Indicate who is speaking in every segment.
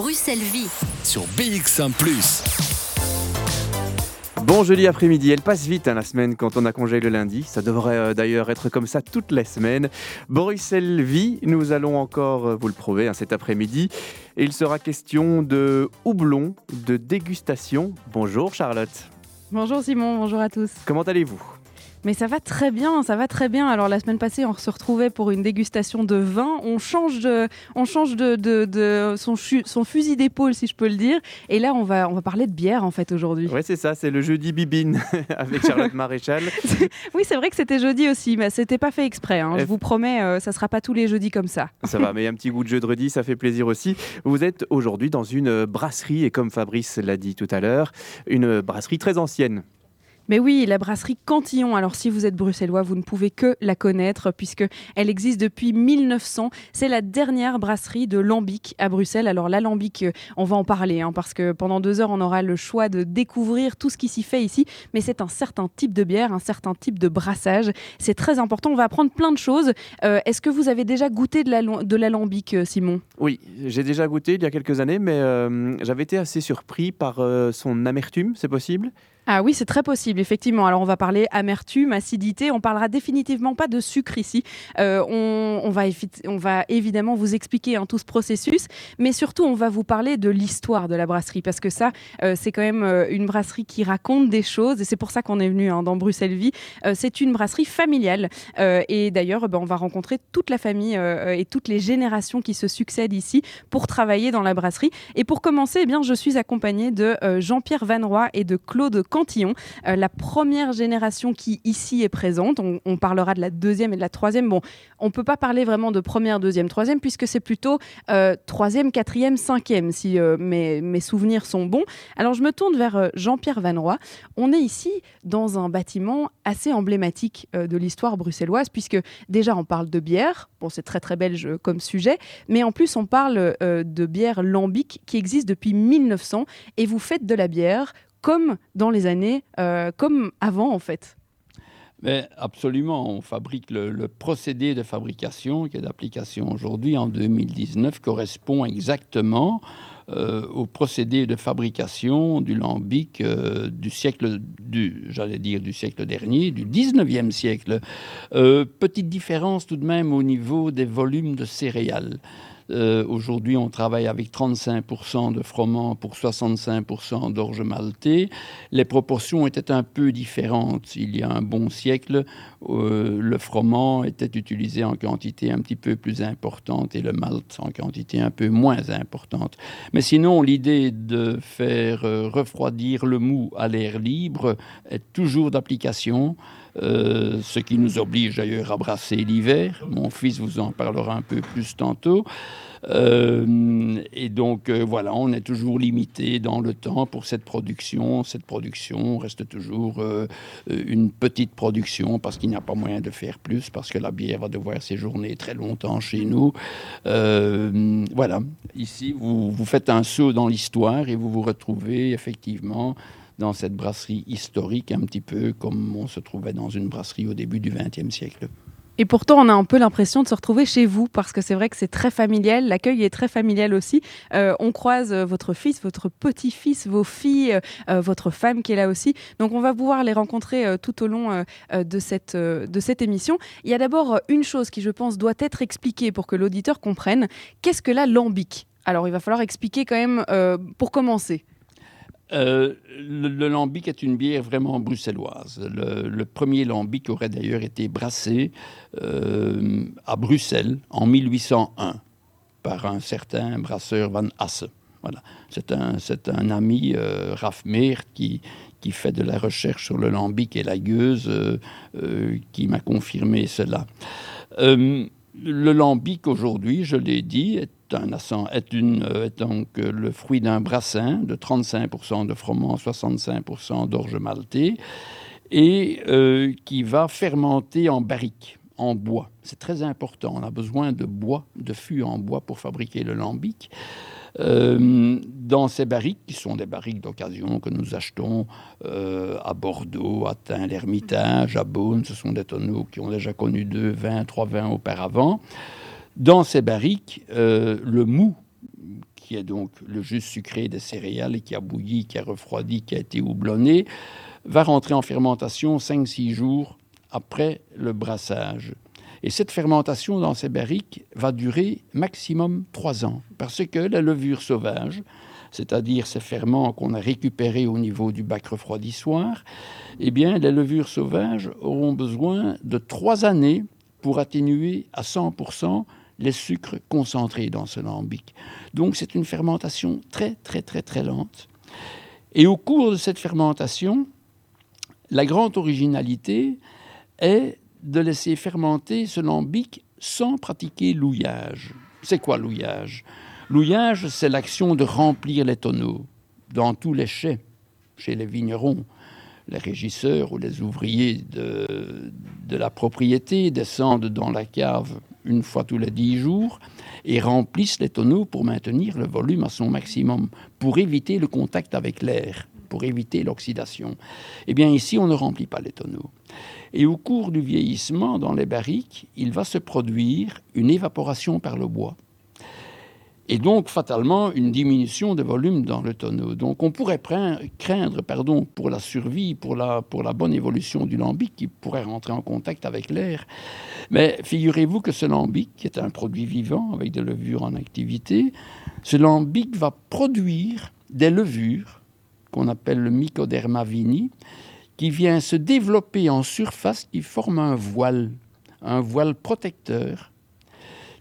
Speaker 1: Bruxelles-Vie.
Speaker 2: sur BX1 ⁇
Speaker 3: Bon jeudi après-midi, elle passe vite hein, la semaine quand on a congé le lundi. Ça devrait euh, d'ailleurs être comme ça toutes les semaines. Bruxelles Vie, nous allons encore euh, vous le prouver hein, cet après-midi. Et il sera question de houblon, de dégustation. Bonjour Charlotte,
Speaker 4: Bonjour Simon, bonjour à tous.
Speaker 3: comment allez-vous?
Speaker 4: Mais ça va très bien, ça va très bien. Alors la semaine passée, on se retrouvait pour une dégustation de vin. On change de, on change de, de- de son, fusil d'épaule, si je peux le dire. Et là, on va, on va parler de bière en fait aujourd'hui.
Speaker 3: Ouais c'est ça, c'est le jeudi bibine avec Charlotte Maréchal.
Speaker 4: Oui, c'est vrai que c'était jeudi aussi, mais c'était pas fait exprès. hein. Je vous promets, euh, ça sera pas tous les jeudis comme ça.
Speaker 3: Ça va, mais un petit goût de jeudi, ça fait plaisir aussi. Vous êtes aujourd'hui dans une brasserie et comme Fabrice l'a dit tout à l'heure, une brasserie très ancienne.
Speaker 4: Mais oui, la brasserie Cantillon. Alors si vous êtes bruxellois, vous ne pouvez que la connaître puisque elle existe depuis 1900. C'est la dernière brasserie de lambic à Bruxelles. Alors l'alambic, euh, on va en parler hein, parce que pendant deux heures, on aura le choix de découvrir tout ce qui s'y fait ici. Mais c'est un certain type de bière, un certain type de brassage. C'est très important. On va apprendre plein de choses. Euh, Est-ce que vous avez déjà goûté de la- de l'alambic, euh, Simon?
Speaker 3: Oui, j'ai déjà goûté il y a quelques années, mais j'avais été assez surpris par son amertume, c'est possible?
Speaker 4: Ah oui, c'est très possible, effectivement. Alors, on va parler amertume, acidité. On parlera définitivement pas de sucre ici. Euh, on, va on va évidemment vous expliquer hein, tout ce processus, mais surtout, on va vous parler de l'histoire de la brasserie, parce que ça, euh, c'est quand même euh, une brasserie qui raconte des choses, et c'est pour ça qu'on est venu hein, dans Bruxelles Vie. C'est une brasserie familiale, et d'ailleurs, ben, on va rencontrer toute la famille et toutes les générations qui se succèdent ici pour travailler dans la brasserie. Et pour commencer, eh bien, je suis accompagnée de Jean-Pierre Vanroy et de Claude Cantillon, euh, la première génération qui ici est présente. On, parlera de la deuxième et de la troisième. Bon, on peut pas parler vraiment de première, deuxième, troisième, puisque c'est plutôt euh, troisième, quatrième, cinquième, si euh, mes, souvenirs sont bons. Alors, je me tourne vers Jean-Pierre Vanroy. On est ici dans un bâtiment assez emblématique de l'histoire bruxelloise, puisque déjà, on parle de bière. Bon, c'est très, très belge comme sujet. Mais en plus, on parle de bière lambic qui existe depuis 1900 et vous faites de la bière comme dans les années, euh, comme avant en fait.
Speaker 5: Mais absolument, on fabrique le, procédé de fabrication qui est d'application aujourd'hui en 2019 correspond exactement euh, au procédé de fabrication du lambic euh, du siècle, j'allais dire du siècle dernier, du 19e siècle. Petite différence tout de même au niveau des volumes de céréales. Euh, Aujourd'hui, on travaille avec 35% de froment pour 65% d'orge maltais. Les proportions étaient un peu différentes. Il y a un bon siècle, euh, le froment était utilisé en quantité un petit peu plus importante et le malt en quantité un peu moins importante. Mais sinon, l'idée de faire euh, refroidir le mou à l'air libre est toujours d'application. Euh, ce qui nous oblige d'ailleurs à brasser l'hiver. Mon fils vous en parlera un peu plus tantôt. Euh, et donc euh, voilà, on est toujours limité dans le temps pour cette production. Cette production reste toujours une petite production parce qu'il n'y a pas moyen de faire plus, parce que la bière va devoir séjourner très longtemps chez nous. Voilà, ici vous, vous faites un saut dans l'histoire et vous vous retrouvez effectivement dans cette brasserie historique, un petit peu comme on se trouvait dans une brasserie au début du XXe siècle.
Speaker 4: Et pourtant, on a un peu l'impression de se retrouver chez vous parce que c'est vrai que c'est très familial. L'accueil est très familial aussi. Euh, on croise euh, votre fils, votre petit-fils, vos filles, euh, votre femme qui est là aussi. Donc, on va pouvoir les rencontrer tout au long de, cette, émission. Il y a d'abord une chose qui, je pense, doit être expliquée pour que l'auditeur comprenne. Qu'est-ce que la lambic? Alors, il va falloir expliquer quand même pour commencer.
Speaker 5: Euh, le, lambic est une bière vraiment bruxelloise. Le, premier lambic aurait d'ailleurs été brassé euh, à Bruxelles en 1801 par un certain brasseur Van Hasse. Voilà. C'est un, un ami, euh, Raph Meert, qui, qui fait de la recherche sur le lambic et la gueuse, euh, qui m'a confirmé cela. Le lambic aujourd'hui, je l'ai dit, est un est, une, euh, est donc euh, le fruit d'un brassin de 35% de froment, 65% d'orge maltais, et euh, qui va fermenter en barrique, en bois. C'est très important. On a besoin de bois, de fûts en bois pour fabriquer le lambic. Dans ces barriques, qui sont des barriques d'occasion que nous achetons à Bordeaux, à Tain-l'Hermitage, à Beaune, ce sont des tonneaux qui ont déjà connu deux vins, trois vins auparavant. Dans ces barriques, euh, le mou qui est donc le jus sucré des céréales qui a bouilli, qui a refroidi, qui a été houblonné, va rentrer en fermentation 5-6 jours après le brassage. Et cette fermentation dans ces barriques va durer maximum 3 ans, parce que la levure sauvage, c'est-à-dire ces ferments qu'on a récupérés au niveau du bac refroidissoir, eh bien, les levures sauvages auront besoin de 3 années pour atténuer à 100% les sucres concentrés dans ce lambic. Donc c'est une fermentation très très très très lente. Et au cours de cette fermentation, la grande originalité est de laisser fermenter ce lambic sans pratiquer l'ouillage. C'est quoi l'ouillage? L'ouillage, c'est l'action de remplir les tonneaux dans tous les chais, chez les vignerons. Les régisseurs ou les ouvriers de, de la propriété descendent dans la cave une fois tous les dix jours et remplissent les tonneaux pour maintenir le volume à son maximum, pour éviter le contact avec l'air, pour éviter l'oxydation. Eh bien ici, on ne remplit pas les tonneaux. Et au cours du vieillissement dans les barriques, il va se produire une évaporation par le bois et donc fatalement une diminution de volume dans le tonneau. Donc on pourrait craindre pardon, pour la survie, pour la, pour la bonne évolution du lambic qui pourrait rentrer en contact avec l'air. Mais figurez-vous que ce lambic, qui est un produit vivant avec des levures en activité, ce lambic va produire des levures qu'on appelle le mycoderma vini, qui vient se développer en surface, qui forme un voile, un voile protecteur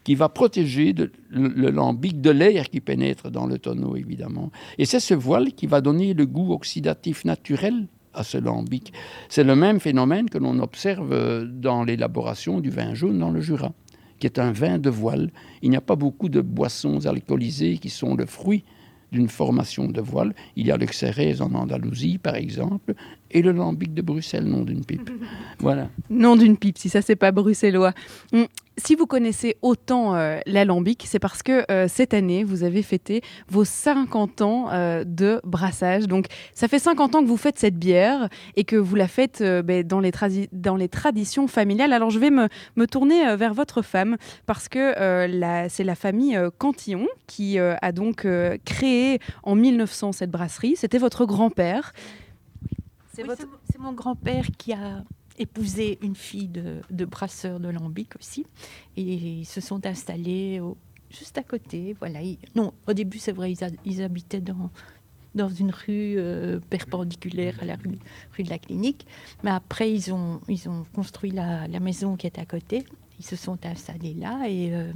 Speaker 5: qui va protéger le, lambic de l'air qui pénètre dans le tonneau, évidemment. Et c'est ce voile qui va donner le goût oxydatif naturel à ce lambic. C'est le même phénomène que l'on observe dans l'élaboration du vin jaune dans le Jura, qui est un vin de voile. Il n'y a pas beaucoup de boissons alcoolisées qui sont le fruit d'une formation de voile. Il y a le Xérès en Andalousie, par exemple, et le lambic de Bruxelles, nom d'une pipe. Voilà.
Speaker 4: Nom d'une pipe, si ça, c'est pas bruxellois. Si vous connaissez autant euh, l'alambic, c'est parce que euh, cette année, vous avez fêté vos 50 ans euh, de brassage. Donc, ça fait 50 ans que vous faites cette bière et que vous la faites ben, dans, les dans les traditions familiales. Alors, je vais me, me tourner vers votre femme parce que c'est la famille Cantillon qui a donc créé en 1900 cette brasserie. C'était votre grand-père.
Speaker 1: C'est mon grand-père qui a épousé une fille de, brasseur de Lambic aussi. Et ils se sont installés juste à côté. Voilà. non, au début, c'est vrai, ils, habitaient dans, dans une rue euh, perpendiculaire à la rue, de la Clinique. Mais après, ils ont, ils ont construit la, la, maison qui est à côté. Ils se sont installés là. Et, euh,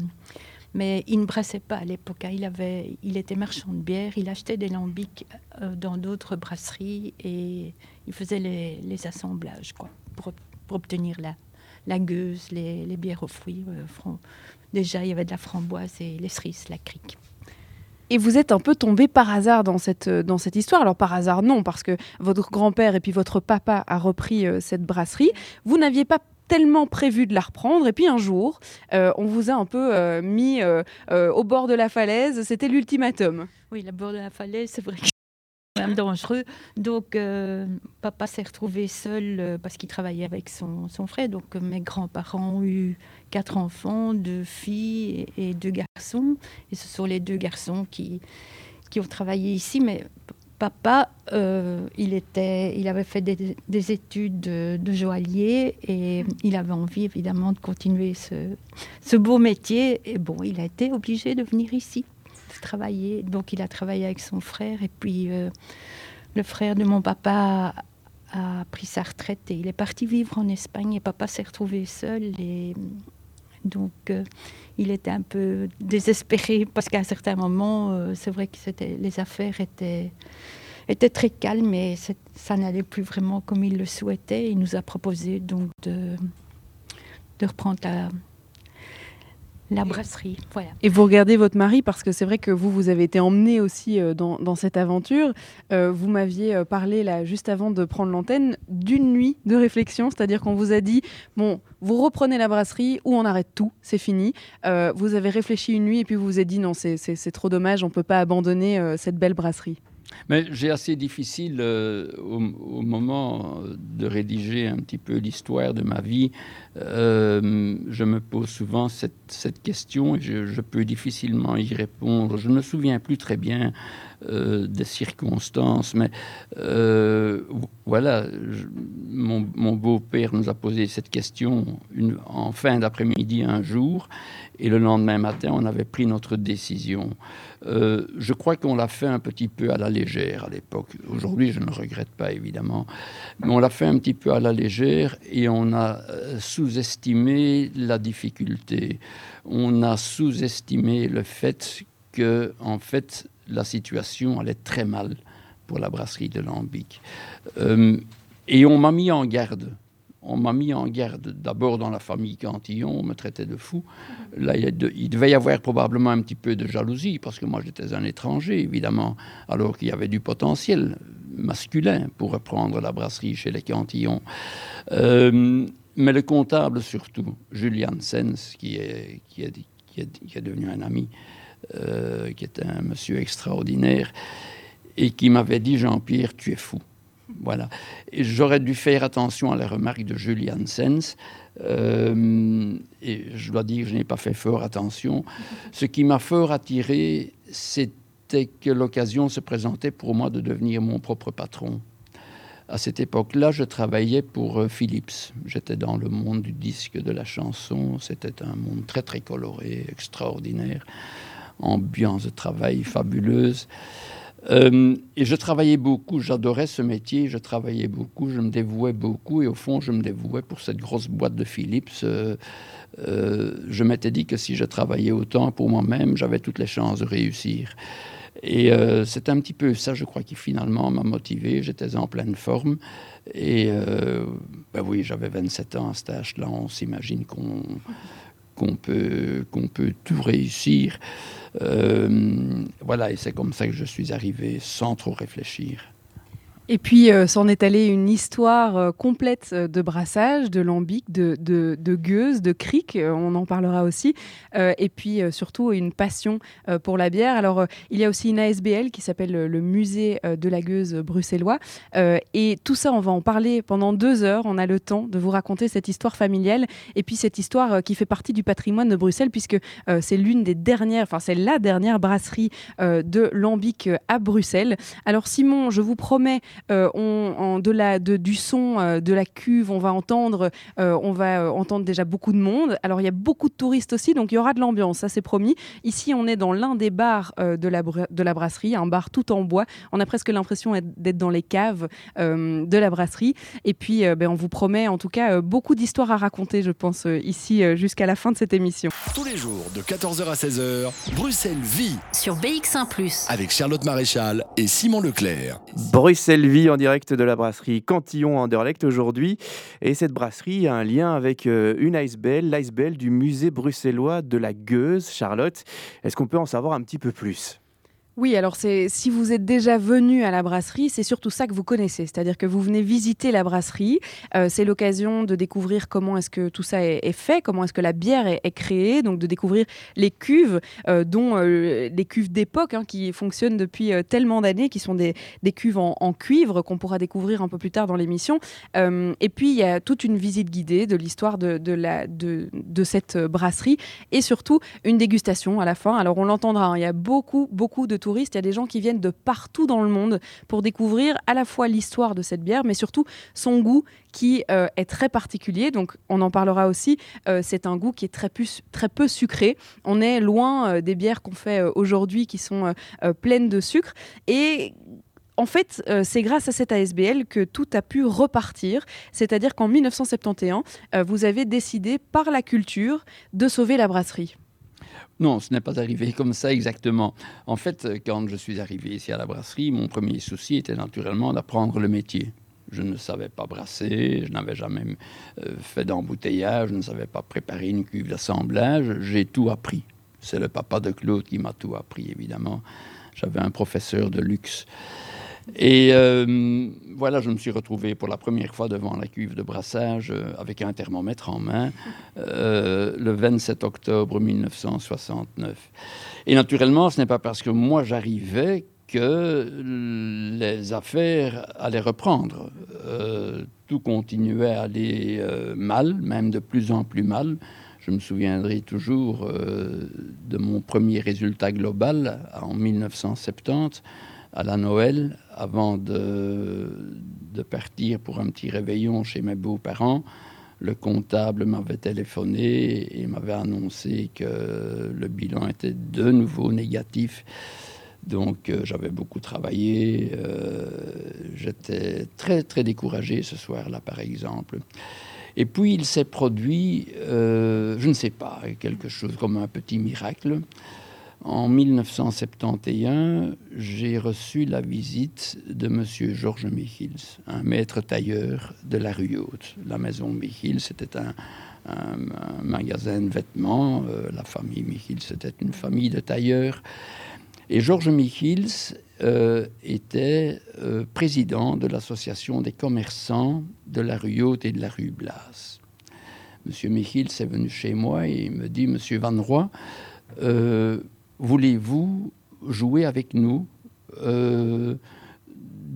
Speaker 1: mais il ne brassait pas à l'époque. Hein. Il, avait, il était marchand de bière. Il achetait des lambics euh, dans d'autres brasseries et il faisait les, les assemblages. Quoi pour, obtenir la, la gueuse, les, bières aux fruits. Euh, déjà, il y avait de la framboise et les cerises, la crique.
Speaker 4: Et vous êtes un peu tombé par hasard dans cette, euh, dans cette histoire. Alors par hasard non, parce que votre grand-père et puis votre papa a repris euh, cette brasserie. Vous n'aviez pas tellement prévu de la reprendre. Et puis un jour, on vous a un peu mis au bord de la falaise. C'était l'ultimatum.
Speaker 1: Oui, le bord de la falaise, c'est vrai même dangereux. Donc, euh, papa s'est retrouvé seul euh, parce qu'il travaillait avec son, frère. Donc, euh, mes grands-parents ont eu quatre enfants, deux filles et, deux garçons. Et ce sont les deux garçons qui, qui ont travaillé ici. Mais papa, il, était, il avait fait des, des études de, de, joaillier et il avait envie évidemment de continuer ce, ce beau métier. Et bon, il a été obligé de venir ici travailler. Donc il a travaillé avec son frère et puis euh, le frère de mon papa a pris sa retraite et il est parti vivre en Espagne et papa s'est retrouvé seul et donc euh, il était un peu désespéré parce qu'à un certain moment euh, c'est vrai que les affaires étaient étaient très calmes et ça n'allait plus vraiment comme il le souhaitait. Il nous a proposé donc de, de reprendre la, la brasserie. Voilà.
Speaker 4: Et vous regardez votre mari parce que c'est vrai que vous, vous avez été emmené aussi euh, dans, cette aventure. Euh, vous m'aviez euh, parlé là juste avant de prendre l'antenne d'une nuit de réflexion, c'est-à-dire qu'on vous a dit bon, vous reprenez la brasserie ou on arrête tout, c'est fini. vous avez réfléchi une nuit et puis vous vous êtes dit non, c'est trop dommage, on peut pas abandonner cette belle brasserie.
Speaker 5: Mais j'ai assez difficile euh, au, moment de rédiger un petit peu l'histoire de ma vie. Euh, je me pose souvent cette, question et je, peux difficilement y répondre. Je ne me souviens plus très bien euh, des circonstances. Mais euh, voilà, mon, beau-père nous a posé cette question en fin d'après-midi un jour, et le lendemain matin, on avait pris notre décision. Euh, je crois qu'on l'a fait un petit peu à la légère à l'époque. Aujourd'hui, je ne regrette pas, évidemment. Mais on l'a fait un petit peu à la légère et on a sous-estimé la difficulté. On a sous-estimé le fait que, en fait, la situation allait très mal pour la brasserie de Lambic. Euh, et on m'a mis en garde. On m'a mis en garde d'abord dans la famille Cantillon, on me traitait de fou. Là, il, devait y avoir probablement un petit peu de jalousie, parce que moi j'étais un étranger, évidemment, alors qu'il y avait du potentiel masculin pour reprendre la brasserie chez les Cantillons. Euh, mais le comptable surtout, Julian Sens, qui est, est, est, est devenu un ami, euh, qui était un monsieur extraordinaire, et qui m'avait dit Jean-Pierre, tu es fou. Voilà. J'aurais dû faire attention à la remarque de Julian Sens. Euh, et je dois dire je n'ai pas fait fort attention. Ce qui m'a fort attiré, c'était que l'occasion se présentait pour moi de devenir mon propre patron. À cette époque-là, je travaillais pour euh, Philips. J'étais dans le monde du disque, de la chanson. C'était un monde très, très coloré, extraordinaire ambiance de travail fabuleuse. Euh, et je travaillais beaucoup, j'adorais ce métier, je travaillais beaucoup, je me dévouais beaucoup, et au fond, je me dévouais pour cette grosse boîte de Philips. Euh, euh, je m'étais dit que si je travaillais autant pour moi-même, j'avais toutes les chances de réussir. Et c'est un petit peu ça, je crois, qui finalement m'a motivé. J'étais en pleine forme. Et ben oui, j'avais 27 ans à cet âge-là. On s'imagine qu'on qu'on peut, qu'on peut tout réussir. Euh, voilà, et c'est comme ça que je suis arrivé sans trop réfléchir.
Speaker 4: Et puis euh, s'en est allé une histoire euh, complète euh, de brassage, de lambic, de, de, de gueuse, de cric, on en parlera aussi. et puis surtout une passion pour la bière. Alors il y a aussi une ASBL qui s'appelle le Musée de la gueuse bruxellois. et tout ça, on va en parler pendant deux heures. On a le temps de vous raconter cette histoire familiale et puis cette histoire qui fait partie du patrimoine de Bruxelles puisque c'est l'une des dernières, enfin c'est la dernière brasserie de lambic à Bruxelles. Alors Simon, je vous promets euh, on, de la, du son euh, de la cuve, on va entendre, euh, on va entendre déjà beaucoup de monde. Alors il y a beaucoup de touristes aussi, donc il y aura de l'ambiance, ça c'est promis. Ici, on est dans l'un des bars de, la, de la brasserie, un bar tout en bois. On a presque l'impression d'être dans les caves de la brasserie. Et puis, ben, on vous promet en tout cas beaucoup d'histoires à raconter, je pense, ici jusqu'à la fin de cette émission.
Speaker 2: Tous les jours de 14h à 16h, Bruxelles vit
Speaker 6: sur BX1 ⁇
Speaker 2: avec Charlotte Maréchal et Simon Leclerc.
Speaker 3: Bruxelles vie en direct de la brasserie Cantillon Anderlecht aujourd'hui. Et cette brasserie a un lien avec euh, une Icebell, l'Icebell du musée bruxellois de la Gueuse. Charlotte, est-ce qu'on peut en savoir un petit peu plus?
Speaker 4: Oui, alors c'est si vous êtes déjà venu à la brasserie, c'est surtout ça que vous connaissez, c'est-à-dire que vous venez visiter la brasserie. Euh, c'est l'occasion de découvrir comment est-ce que tout ça est, fait, comment est-ce que la bière est, créée, donc de découvrir les cuves, euh, dont euh, les cuves d'époque hein, qui fonctionnent depuis tellement d'années, qui sont des, cuves en, cuivre qu'on pourra découvrir un peu plus tard dans l'émission. et puis il y a toute une visite guidée de l'histoire de, cette brasserie et surtout une dégustation à la fin. Alors on l'entendra, hein, il y a beaucoup beaucoup de touristes, il y a des gens qui viennent de partout dans le monde pour découvrir à la fois l'histoire de cette bière, mais surtout son goût qui euh, est très particulier. Donc on en parlera aussi. Euh, c'est un goût qui est très, peu sucré. On est loin euh, des bières qu'on fait aujourd'hui qui sont pleines de sucre. Et en fait, c'est grâce à cette ASBL que tout a pu repartir. C'est-à-dire qu'en 1971, vous avez décidé par la culture de sauver la brasserie.
Speaker 5: Non, ce n'est pas arrivé comme ça exactement. En fait, quand je suis arrivé ici à la brasserie, mon premier souci était naturellement d'apprendre le métier. Je ne savais pas brasser, je n'avais jamais euh, fait d'embouteillage, je ne savais pas préparer une cuve d'assemblage. J'ai tout appris. C'est le papa de Claude qui m'a tout appris, évidemment. J'avais un professeur de luxe. Et euh, voilà, je me suis retrouvé pour la première fois devant la cuve de brassage euh, avec un thermomètre en main euh, le 27 octobre 1969. Et naturellement, ce n'est pas parce que moi j'arrivais que les affaires allaient reprendre. Euh, tout continuait à aller mal, même de plus en plus mal. Je me souviendrai toujours de mon premier résultat global en 1970, à la Noël, avant de, partir pour un petit réveillon chez mes beaux-parents. Le comptable m'avait téléphoné et m'avait annoncé que le bilan était de nouveau négatif. Donc euh, j'avais beaucoup travaillé, euh, j'étais très très découragé ce soir-là par exemple. Et puis il s'est produit, euh, je ne sais pas, quelque chose comme un petit miracle. En 1971, j'ai reçu la visite de M. Georges Michels, un maître tailleur de la rue Haute. La maison Michels, c'était un, magasin de vêtements. la famille Michels, c'était une famille de tailleurs. Et Georges Michels euh, était euh, président de l'association des commerçants de la rue Haute et de la rue Blas. Monsieur Michels est venu chez moi et il me dit, Monsieur Van Roy, euh, voulez-vous jouer avec nous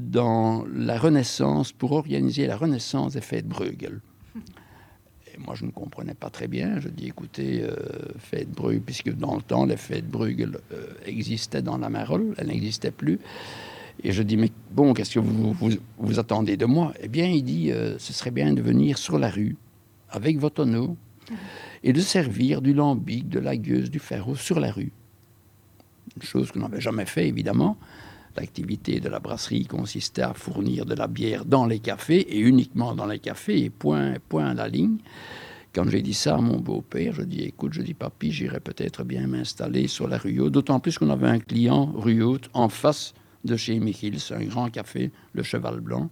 Speaker 5: dans la Renaissance, pour organiser la Renaissance des fêtes Bruegel? Moi, je ne comprenais pas très bien. Je dis, écoutez, euh, fête Bruegel, puisque dans le temps, les fêtes Bruegel euh, existaient dans la Marole, elles n'existaient plus. Et je dis, mais bon, qu'est-ce que vous, vous, attendez de moi? Eh bien, il dit, euh, ce serait bien de venir sur la rue avec votre tonneau et de servir du lambic, de la gueuse, du ferro sur la rue. Chose qu'on n'avait jamais fait, évidemment. L'activité de la brasserie consistait à fournir de la bière dans les cafés et uniquement dans les cafés et point, point à la ligne. Quand j'ai dit ça à mon beau-père, je dis écoute, je dis papy, j'irai peut-être bien m'installer sur la rue Haute, d'autant plus qu'on avait un client rue Haute en face de chez Michels, un grand café, le Cheval Blanc.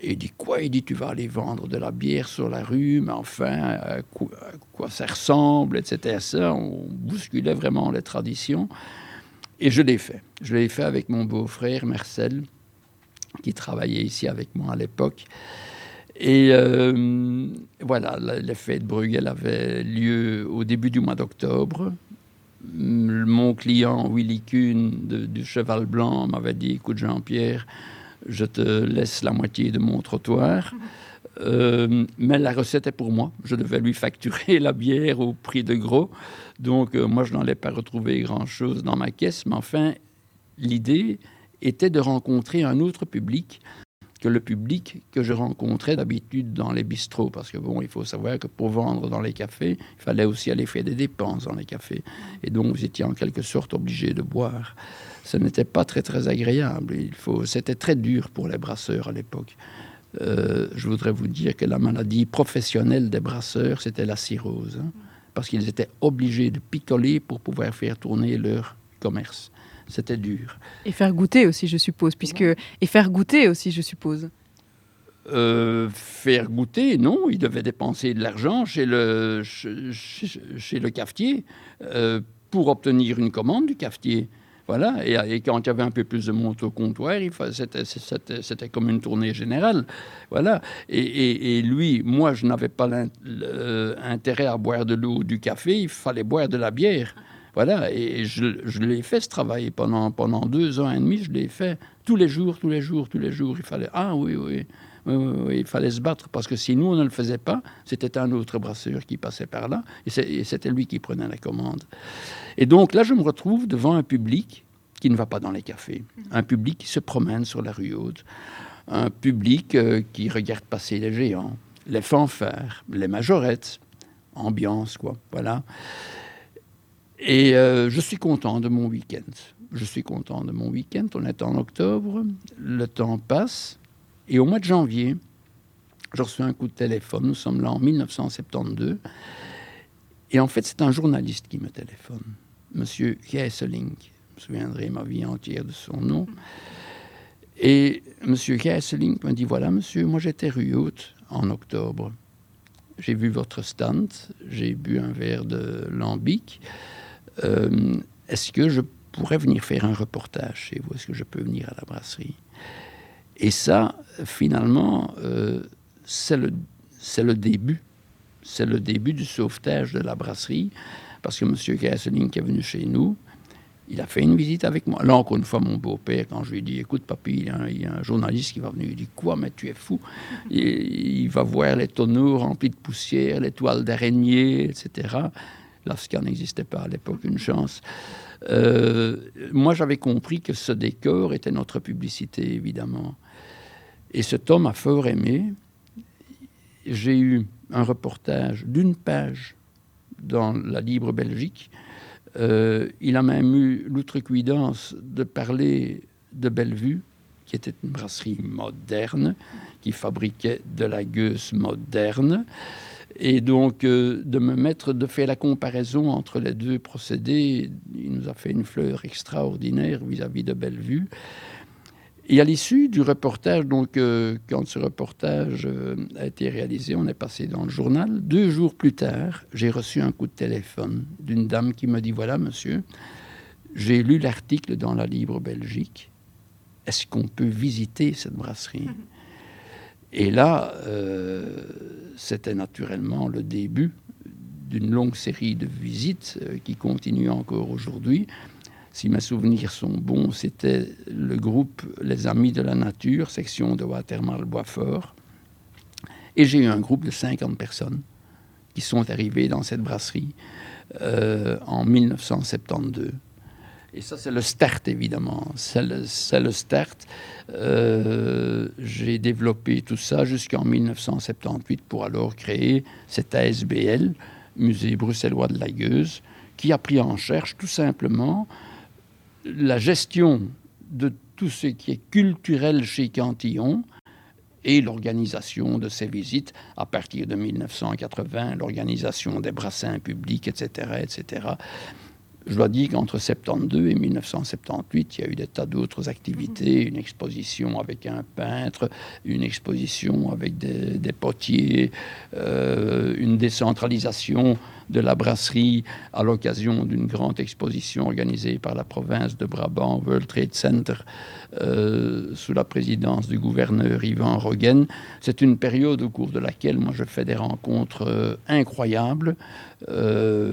Speaker 5: Et il dit quoi? Il dit tu vas aller vendre de la bière sur la rue, mais enfin, à quoi, ça ressemble, etc. Ça, on bousculait vraiment les traditions. Et je l'ai fait. Je l'ai fait avec mon beau-frère Marcel, qui travaillait ici avec moi à l'époque. Et euh, voilà, les fêtes Bruegel avaient lieu au début du mois d'octobre. Mon client Willy Kuhn du Cheval Blanc m'avait dit Écoute, Jean-Pierre, je te laisse la moitié de mon trottoir. Euh, mais la recette est pour moi. Je devais lui facturer la bière au prix de gros. Donc, euh, moi, je n'en ai pas retrouvé grand-chose dans ma caisse. Mais enfin, l'idée était de rencontrer un autre public que le public que je rencontrais d'habitude dans les bistrots. Parce que, bon, il faut savoir que pour vendre dans les cafés, il fallait aussi aller faire des dépenses dans les cafés. Et donc, vous étiez en quelque sorte obligé de boire. Ce n'était pas très, très agréable. Il faut... C'était très dur pour les brasseurs à l'époque. Euh, je voudrais vous dire que la maladie professionnelle des brasseurs, c'était la cirrhose, hein, parce qu'ils étaient obligés de picoler pour pouvoir faire tourner leur commerce. C'était dur.
Speaker 4: Et faire goûter aussi, je suppose, puisque et faire goûter aussi, je suppose.
Speaker 5: Euh, faire goûter, non, ils devaient dépenser de l'argent chez le, chez, le cafetier euh, pour obtenir une commande du cafetier. Voilà, et, quand il y avait un peu plus de monde au comptoir, c'était comme une tournée générale. Voilà, et, lui, moi, je n'avais pas l'intérêt à boire de l'eau du café, il fallait boire de la bière. Voilà, et je, l'ai fait ce travail. Pendant, pendant deux ans et demi, je l'ai fait. Tous les jours, tous les jours, tous les jours. Il fallait, ah oui, oui, oui, il fallait se battre parce que si nous on ne le faisait pas, c'était un autre brasseur qui passait par là. Et c'était lui qui prenait la commande. Et donc là, je me retrouve devant un public qui ne va pas dans les cafés, un public qui se promène sur la rue Haute, un public euh, qui regarde passer les géants, les fanfares, les majorettes, ambiance, quoi, voilà. Et euh, je suis content de mon week-end. Je suis content de mon week-end. On est en octobre, le temps passe, et au mois de janvier, je reçois un coup de téléphone. Nous sommes là en 1972. Et en fait, c'est un journaliste qui me téléphone. Monsieur Hesseling, je me souviendrai ma vie entière de son nom. Et Monsieur Hesseling me dit, voilà monsieur, moi j'étais rue Haute en octobre. J'ai vu votre stand, j'ai bu un verre de lambic. Euh, est-ce que je pourrais venir faire un reportage chez vous? Est-ce que je peux venir à la brasserie? Et ça, finalement, euh, c'est le, le début. C'est le début du sauvetage de la brasserie parce que M. Kesseling qui est venu chez nous, Il a fait une visite avec moi. Là, encore une fois, mon beau-père, quand je lui ai dit Écoute, papy, il y, a un, journaliste qui va venir. Il dit Quoi Mais tu es fou? il va voir les tonneaux remplis de poussière, les toiles d'araignée, etc. Lorsqu'il n'existait pas à l'époque, une chance. Euh, moi, j'avais compris que ce décor était notre publicité, évidemment. Et cet homme a fort aimé. J'ai eu un reportage d'une page dans la Libre Belgique. Euh, il a même eu l'outrecuidance de parler de Bellevue, qui était une brasserie moderne, qui fabriquait de la gueuse moderne. Et donc, euh, de me mettre, de faire la comparaison entre les deux procédés, il nous a fait une fleur extraordinaire vis-à-vis de Bellevue. Et à l'issue du reportage, donc, euh, quand ce reportage euh, a été réalisé, on est passé dans le journal. Deux jours plus tard, j'ai reçu un coup de téléphone d'une dame qui me dit Voilà, monsieur, j'ai lu l'article dans la Libre Belgique. Est-ce qu'on peut visiter cette brasserie? Et là, euh, c'était naturellement le début d'une longue série de visites qui continue encore aujourd'hui. Si mes souvenirs sont bons, c'était le groupe Les Amis de la Nature, section de Watermal-Boisfort. Et j'ai eu un groupe de 50 personnes qui sont arrivées dans cette brasserie euh, en 1972. Et ça, c'est le start, évidemment. C'est le, start. Euh, j'ai développé tout ça jusqu'en 1978 pour alors créer cet ASBL, Musée bruxellois de la Gueuse, qui a pris en charge tout simplement la gestion de tout ce qui est culturel chez Cantillon et l'organisation de ces visites à partir de 1980, l'organisation des brassins publics, etc., etc. Je dois dire qu'entre 72 et 1978, il y a eu des tas d'autres activités, une exposition avec un peintre, une exposition avec des, potiers, euh, une décentralisation de la brasserie à l'occasion d'une grande exposition organisée par la province de Brabant, World Trade Center, euh, sous la présidence du gouverneur Yvan Roggen. C'est une période au cours de laquelle moi je fais des rencontres euh, incroyables euh,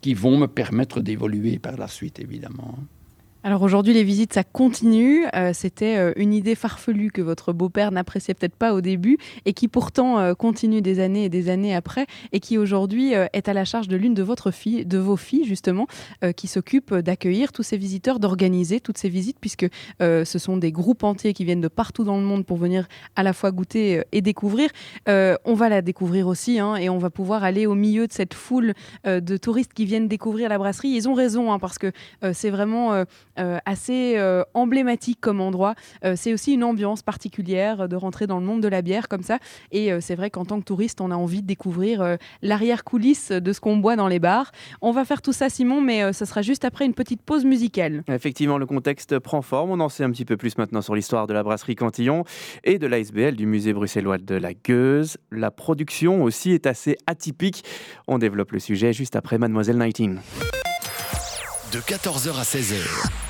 Speaker 5: qui vont me permettre d'évoluer par la suite, évidemment.
Speaker 4: Alors aujourd'hui, les visites, ça continue. Euh, c'était euh, une idée farfelue que votre beau-père n'appréciait peut-être pas au début et qui pourtant euh, continue des années et des années après et qui aujourd'hui est à la charge de l'une de, fille, de vos filles, justement, qui s'occupe d'accueillir tous ces visiteurs, d'organiser toutes ces visites puisque ce sont des groupes entiers qui viennent de partout dans le monde pour venir à la fois goûter et découvrir. on va la découvrir aussi hein, et on va pouvoir aller au milieu de cette foule de touristes qui viennent découvrir la brasserie. Ils ont raison hein, parce que c'est vraiment assez euh, emblématique comme endroit. Euh, c'est aussi une ambiance particulière de rentrer dans le monde de la bière comme ça. Et c'est vrai qu'en tant que touriste, on a envie de découvrir l'arrière-coulisse de ce qu'on boit dans les bars. On va faire tout ça, Simon, mais ce sera juste après une petite pause musicale.
Speaker 3: Effectivement, le contexte prend forme. On en sait un petit peu plus maintenant sur l'histoire de la brasserie Cantillon et de l'ASBL du musée bruxellois de la Gueuse. La production aussi est assez atypique. On développe le sujet juste après Mademoiselle 19
Speaker 2: de 14h à 16h.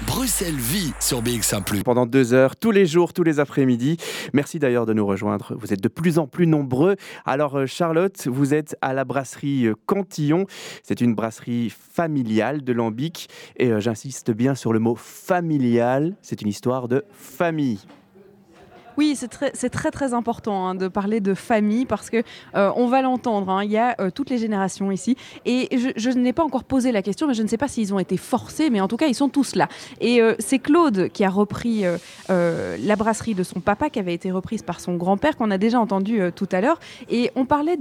Speaker 2: Bruxelles vit sur BX1
Speaker 3: Pendant deux heures, tous les jours, tous les après-midi. Merci d'ailleurs de nous rejoindre. Vous êtes de plus en plus nombreux. Alors, euh, Charlotte, vous êtes à la brasserie euh, Cantillon. C'est une brasserie familiale de Lambic. Et euh, j'insiste bien sur le mot familial. C'est une histoire de famille.
Speaker 4: Oui, c'est très, très, très important hein, de parler de famille parce que euh, on va l'entendre. Hein, il y a euh, toutes les générations ici et je, n'ai pas encore posé la question, mais je ne sais pas s'ils ont été forcés, mais en tout cas ils sont tous là. Et euh, c'est Claude qui a repris la brasserie de son papa, qui avait été reprise par son grand-père, qu'on a déjà entendu tout à l'heure. Et on parlait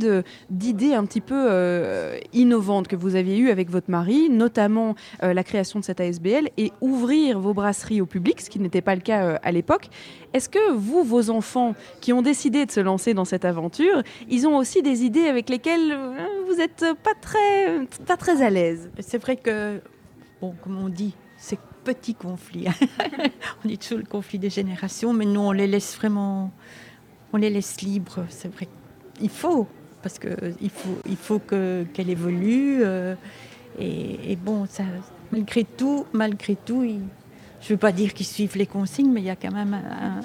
Speaker 4: d'idées un petit peu innovantes que vous aviez eues avec votre mari, notamment la création de cette ASBL et ouvrir vos brasseries au public, ce qui n'était pas le cas à l'époque. Est-ce que vous, vos enfants qui ont décidé de se lancer dans cette aventure, ils ont aussi des idées avec lesquelles euh, vous n'êtes pas très, pas très à l'aise
Speaker 1: C'est vrai que, bon, comme on dit, c'est petit conflit. On dit toujours le conflit des générations, mais nous, on les laisse vraiment, on les laisse libres. C'est vrai qu'il faut, parce qu'il faut, il faut qu'elle évolue. Euh, et, bon, malgré tout, malgré tout, je ne veux pas dire qu'ils suivent les consignes, mais il y a quand même un,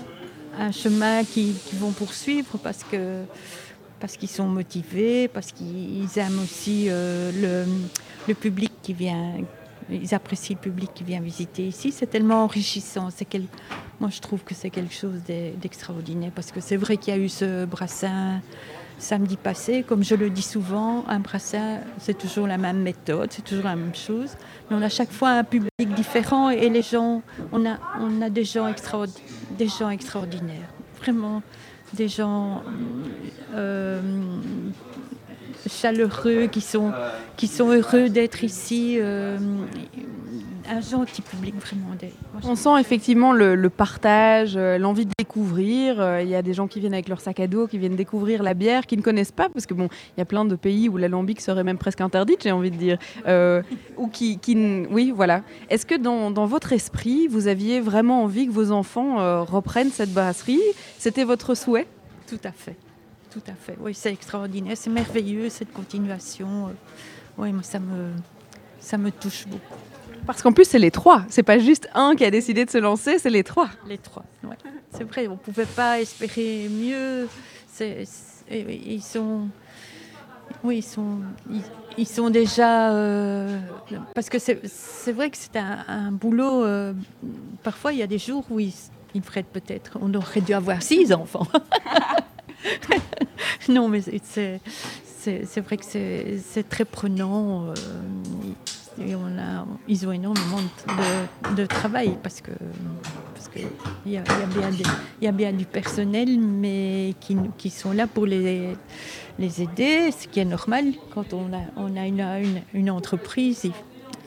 Speaker 1: chemin qu'ils vont poursuivre parce que parce qu'ils sont motivés, parce qu'ils aiment aussi euh, le, public qui vient, ils apprécient le public qui vient visiter ici. C'est tellement enrichissant. C'est quel... Moi, je trouve que c'est quelque chose d'extraordinaire parce que c'est vrai qu'il y a eu ce brassin samedi passé. Comme je le dis souvent, un brassin, c'est toujours la même méthode, c'est toujours la même chose. Mais on a chaque fois un public différent et les gens, on a, des, gens extraordinaires. Vraiment des gens euh, chaleureux, qui sont, qui sont heureux d'être ici. Euh, un gentil public, vraiment.
Speaker 4: On sent effectivement le, partage, euh, l'envie de découvrir. Euh, il y a des gens qui viennent avec leur sac à dos, qui viennent découvrir la bière, qui ne connaissent pas, parce que bon, il y a plein de pays où l'alambic serait même presque interdite, j'ai envie de dire. ou qui, qui, oui, voilà. Est-ce que dans, dans, votre esprit, vous aviez vraiment envie que vos enfants reprennent cette brasserie? C'était votre souhait?
Speaker 1: Tout à fait tout à fait. Oui, c'est extraordinaire, c'est merveilleux cette continuation. Oui, moi, ça me, ça me touche beaucoup.
Speaker 4: Parce qu'en plus, c'est les trois. C'est pas juste un qui a décidé de se lancer, c'est les trois.
Speaker 1: Les trois, ouais. C'est vrai, on ne pouvait pas espérer mieux. ils sont. Oui, ils sont, ils, sont déjà. Euh, parce que c'est vrai que c'est un, boulot. Euh, parfois, il y a des jours où ils, ils feraient peut-être. On aurait dû avoir six enfants. non, mais c'est, c'est, vrai que c'est, très prenant. Euh, ils ont énormément de, travail parce que parce qu'il y, a, y, a bien du personnel, mais qui, qui sont là pour les, les aider, ce qui est normal quand on a, on a une, une, entreprise.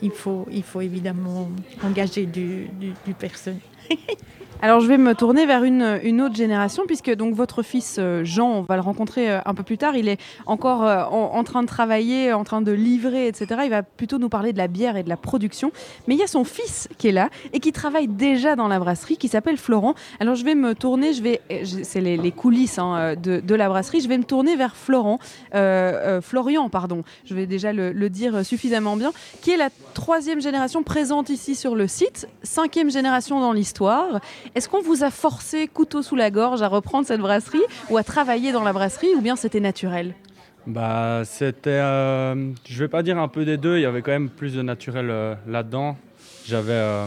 Speaker 1: Il, faut, il faut évidemment engager du, du personnel.
Speaker 4: Alors je vais me tourner vers une, autre génération puisque donc votre fils euh, Jean, on va le rencontrer euh, un peu plus tard, il est encore euh, en, train de travailler, en train de livrer, etc. Il va plutôt nous parler de la bière et de la production. Mais il y a son fils qui est là et qui travaille déjà dans la brasserie, qui s'appelle Florent. Alors je vais me tourner, je vais, c'est les, coulisses hein, de, la brasserie, je vais me tourner vers Florent, Florian, pardon. Je vais déjà le dire suffisamment bien, qui est la troisième génération présente ici sur le site, cinquième génération dans l'histoire. Est-ce qu'on vous a forcé couteau sous la gorge à reprendre cette brasserie ou à travailler dans la brasserie ou bien c'était naturel?
Speaker 6: Bah, c'était, euh, je vais pas dire un peu des deux, il y avait quand même plus de naturel euh, là-dedans. J'avais, euh,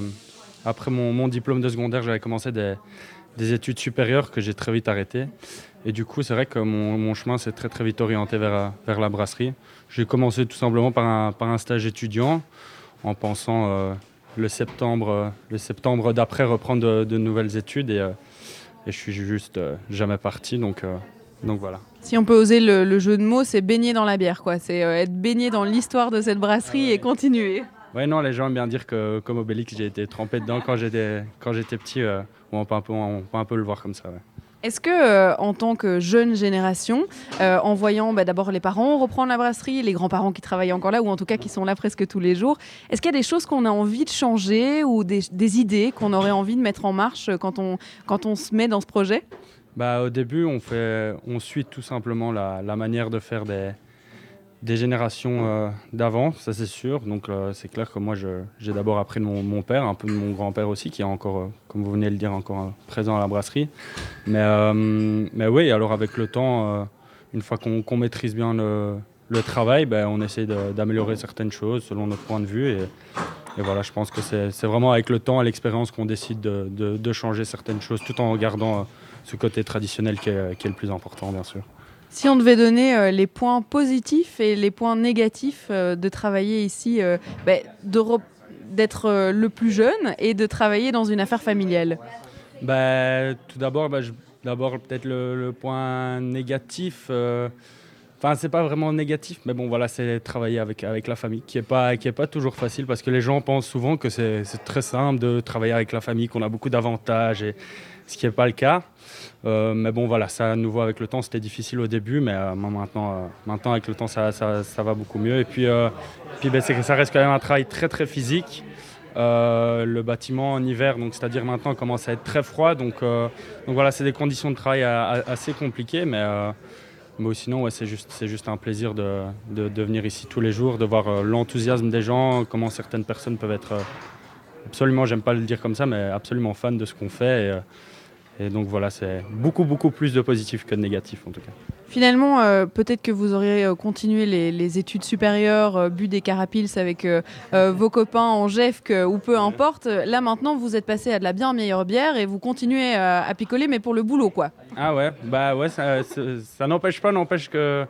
Speaker 6: après mon, diplôme de secondaire, j'avais commencé des, études supérieures que j'ai très vite arrêtées. Et du coup, c'est vrai que mon, chemin s'est très très vite orienté vers, vers la brasserie. J'ai commencé tout simplement par un stage étudiant en pensant le septembre, euh, le septembre d'après reprendre de, nouvelles études et, euh, et, je suis juste euh, jamais parti. Donc, donc voilà.
Speaker 4: Si on peut oser le, jeu de mots, c'est baigner dans la bière, quoi. C'est être baigné dans l'histoire de cette brasserie et continuer.
Speaker 6: Ouais, non, les gens aiment bien dire que comme Obélix, j'ai été trempé dedans quand j'étais quand j'étais petit. on, peut un peu, on peut un peu le voir comme ça. Ouais.
Speaker 4: Est-ce que, euh, en tant que jeune génération, euh, en voyant bah, d'abord les parents reprendre la brasserie, les grands-parents qui travaillent encore là, ou en tout cas qui sont là presque tous les jours, est-ce qu'il y a des choses qu'on a envie de changer ou des, idées qu'on aurait envie de mettre en marche quand on, quand on se met dans ce projet?
Speaker 6: Bah, Au début, on, fait, on suit tout simplement la manière de faire des, des générations euh, d'avant, ça c'est sûr. Donc euh, c'est clair que moi j'ai d'abord appris de mon, père, un peu de mon grand-père aussi, qui est encore, euh, comme vous venez de le dire, encore présent à la brasserie. Mais, mais oui, alors avec le temps, une fois qu'on maîtrise bien le, travail, ben, on essaie d'améliorer certaines choses selon notre point de vue. Et, voilà, je pense que c'est vraiment avec le temps et l'expérience qu'on décide de, changer certaines choses, tout en gardant ce côté traditionnel qui est le plus important, bien sûr.
Speaker 4: Si on devait donner euh, les points positifs et les points négatifs euh, de travailler ici, euh, bah, d'être le plus jeune et de travailler dans une affaire familiale
Speaker 6: bah, Tout d'abord, bah, d'abord peut-être le, point négatif. Enfin, c'est pas vraiment négatif, mais bon, voilà, c'est travailler avec, avec la famille, qui est pas, pas toujours facile, parce que les gens pensent souvent que c'est très simple de travailler avec la famille, qu'on a beaucoup d'avantages, ce qui n'est pas le cas. Euh, mais bon, voilà, ça à nouveau avec le temps, c'était difficile au début, mais euh, maintenant, euh, maintenant avec le temps, ça, va beaucoup mieux. Et puis, puis ben, ça reste quand même un travail très très physique. le bâtiment en hiver, c'est-à-dire maintenant commence à être très froid, donc, voilà, c'est des conditions de travail assez compliquées, mais, mais sinon c'est juste, juste un plaisir de, de, venir ici tous les jours, de voir l'enthousiasme des gens, comment certaines personnes peuvent être absolument, j'aime pas le dire comme ça, mais absolument fans de ce qu'on fait. Et donc voilà, c'est beaucoup, beaucoup plus de positifs que de négatifs en tout cas.
Speaker 4: Finalement, euh, peut-être que vous auriez euh, continué les, les études supérieures, euh, bu des carapils avec euh, vos copains en GEFC ou peu importe. Là maintenant, vous êtes passé à de la bien meilleure bière et vous continuez à picoler, mais pour le boulot, quoi.
Speaker 6: Ah ouais, bah ouais, ça, ça- ça n'empêche pas, n'empêche que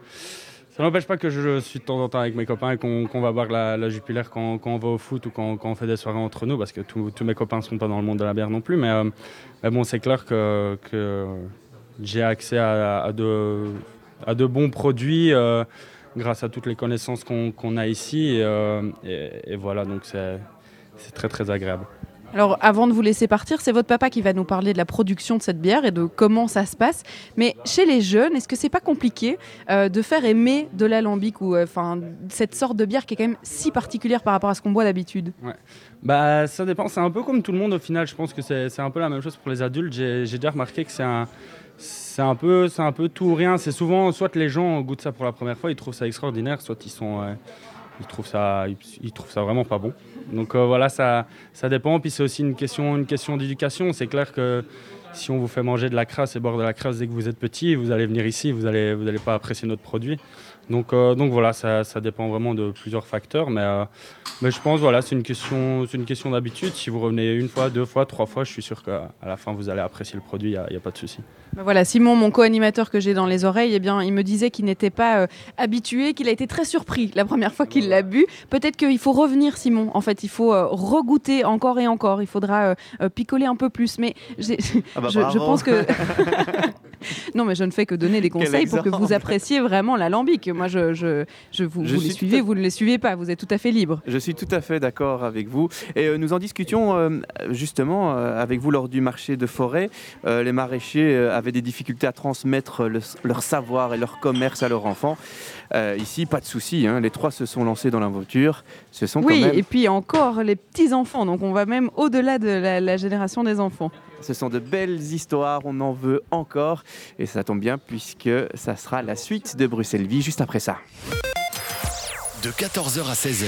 Speaker 6: ça n'empêche pas que je suis de temps en temps avec mes copains et qu'on va boire la, la quand, on va au foot ou quand, on fait des soirées entre nous, parce que tous mes copains ne sont pas dans le monde de la bière non plus. Mais, euh, bon, c'est clair que, j'ai accès à, de, bons produits euh, grâce à toutes les connaissances qu'on a ici. Et, euh, et- et voilà, donc c'est très très agréable.
Speaker 4: Alors, avant de vous laisser partir, c'est votre papa qui va nous parler de la production de cette bière et de comment ça se passe. Mais chez les jeunes, est-ce que c'est pas compliqué euh, de faire aimer de l'alambic ou euh, enfin cette sorte de bière qui est quand même si particulière par rapport à ce qu'on boit d'habitude?
Speaker 6: Bah, ça dépend. C'est un peu comme tout le monde au final. Je pense que c'est un peu la même chose pour les adultes. J'ai déjà remarqué que c'est un, c'est un peu, c'est un peu tout ou rien. C'est souvent soit les gens goûtent ça pour la première fois, ils trouvent ça extraordinaire, soit ils sont, ils trouvent ça, ça vraiment pas bon. Donc euh, voilà, ça, ça dépend. Puis c'est aussi une question, une question d'éducation. C'est clair que si on vous fait manger de la crasse et boire de la crasse dès que vous êtes petit, vous allez venir ici, vous allez, vous allez pas apprécier notre produit. Donc, euh, donc voilà, ça, ça dépend vraiment de plusieurs facteurs, mais, euh, mais je pense voilà, c'est une question, c'est une question d'habitude. Si vous revenez une fois, deux fois, trois fois, je suis sûr qu'à la fin vous allez apprécier le produit, il n'y a, pas de souci.
Speaker 4: Ben Voilà, Simon, mon co-animateur que j'ai dans les oreilles, eh bien, il me disait qu'il n'était pas euh, habitué, qu'il a été très surpris la première fois qu'il l'a bu. Peut-être qu'il faut revenir, Simon. En fait, il faut euh, regoûter encore et encore. Il faudra picoler un peu plus. Mais
Speaker 3: Ah bah
Speaker 4: je, je pense que. non, mais je ne fais que donner des conseils pour que vous appréciez vraiment l'alambic. Moi, je, je, je vous,
Speaker 3: Je
Speaker 4: vous les suivez,
Speaker 3: à-
Speaker 4: vous ne les suivez pas. Vous êtes tout à fait libre.
Speaker 3: Je suis tout à fait d'accord avec vous. Et euh, nous en discutions euh, justement euh, avec vous lors du marché de forêt. Les maraîchers avaient des difficultés à transmettre le- leur savoir et leur commerce à leurs enfants. Ici, pas de souci. hein, les trois se sont lancés dans l'aventure. Ce sont
Speaker 4: Oui,
Speaker 3: quand même,
Speaker 4: et puis encore les petits-enfants. Donc, on va même au-delà de la, la génération des enfants.
Speaker 3: Ce sont de belles histoires. On en veut encore. Et ça tombe bien puisque ça sera la suite de Bruxelles Vie juste après ça.
Speaker 2: De 14h à 16h,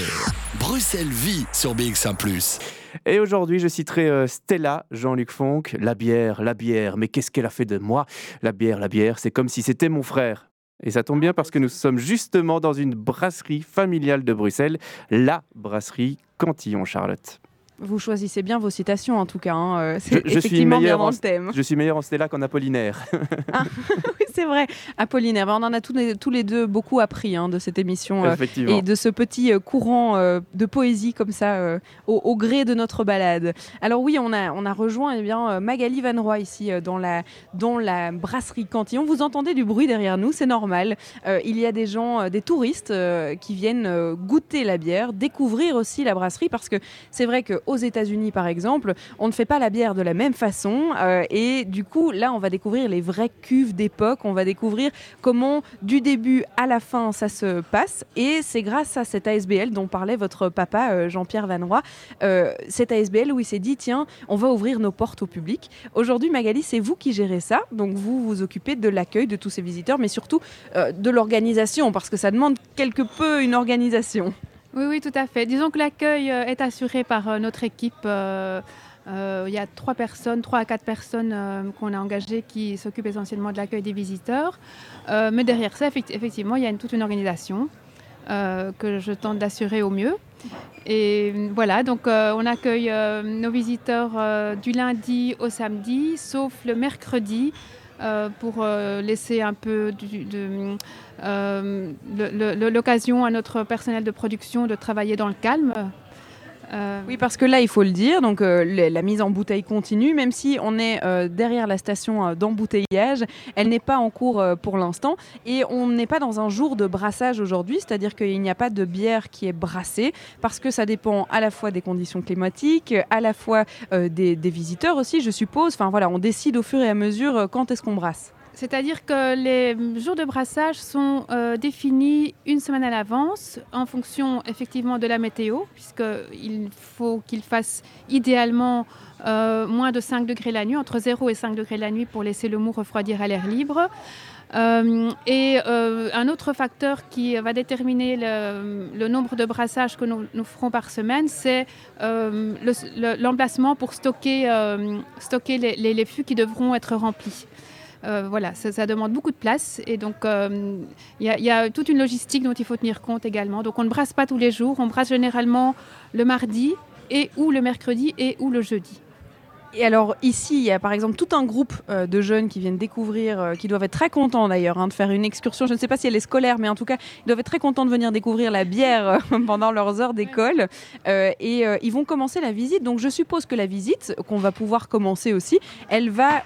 Speaker 2: Bruxelles vit sur BX1 ⁇
Speaker 3: Et aujourd'hui, je citerai euh, Stella, Jean-Luc Fonck. La bière, la bière, mais qu'est-ce qu'elle a fait de moi? La bière, la bière, c'est comme si c'était mon frère. Et ça tombe bien parce que nous sommes justement dans une brasserie familiale de Bruxelles, la brasserie Cantillon, Charlotte.
Speaker 4: Vous choisissez bien vos citations, en tout cas. hein. Euh, C'est
Speaker 3: Je- je suis meilleur
Speaker 4: dans
Speaker 3: en-
Speaker 4: le thème.
Speaker 3: Je suis meilleur en Stella qu'en Apollinaire.
Speaker 4: Oui, c'est vrai. Apollinaire. Ben, On en a tous les, tous les deux beaucoup appris hein, de cette émission euh, et de ce petit euh, courant euh, de poésie comme ça au, au gré de notre balade. Alors oui, on a, on a rejoint eh bien, Magali Van Roy ici dans, la, dans la brasserie Cantillon. Vous entendez du bruit derrière nous, c'est normal. Il y a des gens, des touristes qui viennent goûter la bière, découvrir aussi la brasserie parce que c'est vrai qu'aux États-Unis, par exemple, on ne fait pas la bière de la même façon. euh, et du coup, là, on va découvrir les vraies cuves d'époque. On va découvrir comment, du début à la fin, ça se passe. Et c'est grâce à cette ASBL dont parlait votre papa, euh, Jean-Pierre Van Roy, euh, cette ASBL où il s'est dit tiens, on va ouvrir nos portes au public. Aujourd'hui, Magali, c'est vous qui gérez ça. Donc, vous vous occupez de l'accueil de tous ces visiteurs, mais surtout euh, de l'organisation, parce que ça demande quelque peu une organisation.
Speaker 7: Oui, oui, tout à fait. Disons que l'accueil euh, est assuré par euh, notre équipe. euh, Il y a trois personnes, trois à quatre personnes qu'on a engagées qui s'occupent essentiellement de l'accueil des visiteurs. Mais derrière ça, effecti- effectivement, il y a toute une organisation que je tente d'assurer au mieux. Et voilà, donc on accueille nos visiteurs du lundi au samedi, sauf le mercredi, euh, pour euh, laisser un peu euh, l'occasion à notre personnel de production de travailler dans le calme. Euh,
Speaker 4: Oui, parce que là, il faut le dire, donc euh, la mise en bouteille continue, même si on est euh, derrière la station d'embouteillage, elle n'est pas en cours pour l'instant, et on n'est pas dans un jour de brassage aujourd'hui, c'est-à-dire qu'il n'y a pas de bière qui est brassée, parce que ça dépend à la fois des conditions climatiques, à la fois des, des visiteurs aussi, je suppose. Enfin voilà, on décide au fur et à mesure quand est-ce qu'on brasse.
Speaker 7: C'est-à-dire que les jours de brassage sont euh, définis une semaine à l'avance en fonction effectivement de la météo, puisqu'il faut qu'il fasse idéalement euh, moins de 5 degrés la nuit, entre 0 et 5 degrés la nuit pour laisser le mou refroidir à l'air libre. Euh, et un autre facteur qui va déterminer le, nombre de brassages que nous, ferons par semaine, c'est le- le- l'emplacement pour stocker, les fûts qui devront être remplis. Euh, voilà, ça, ça demande beaucoup de place et donc euh, il y, a- il y a toute une logistique dont il faut tenir compte également. Donc on ne brasse pas tous les jours, on brasse généralement le mardi et ou le mercredi et ou le jeudi.
Speaker 4: Et alors ici, il y a par exemple tout un groupe euh, de jeunes qui viennent découvrir, euh, qui doivent être très contents d'ailleurs hein, de faire une excursion. Je ne sais pas si elle est scolaire, mais en tout cas, ils doivent être très contents de venir découvrir la bière euh, pendant leurs heures d'école. Et ils vont commencer la visite. Donc je suppose que la visite, qu'on va pouvoir commencer aussi, elle va...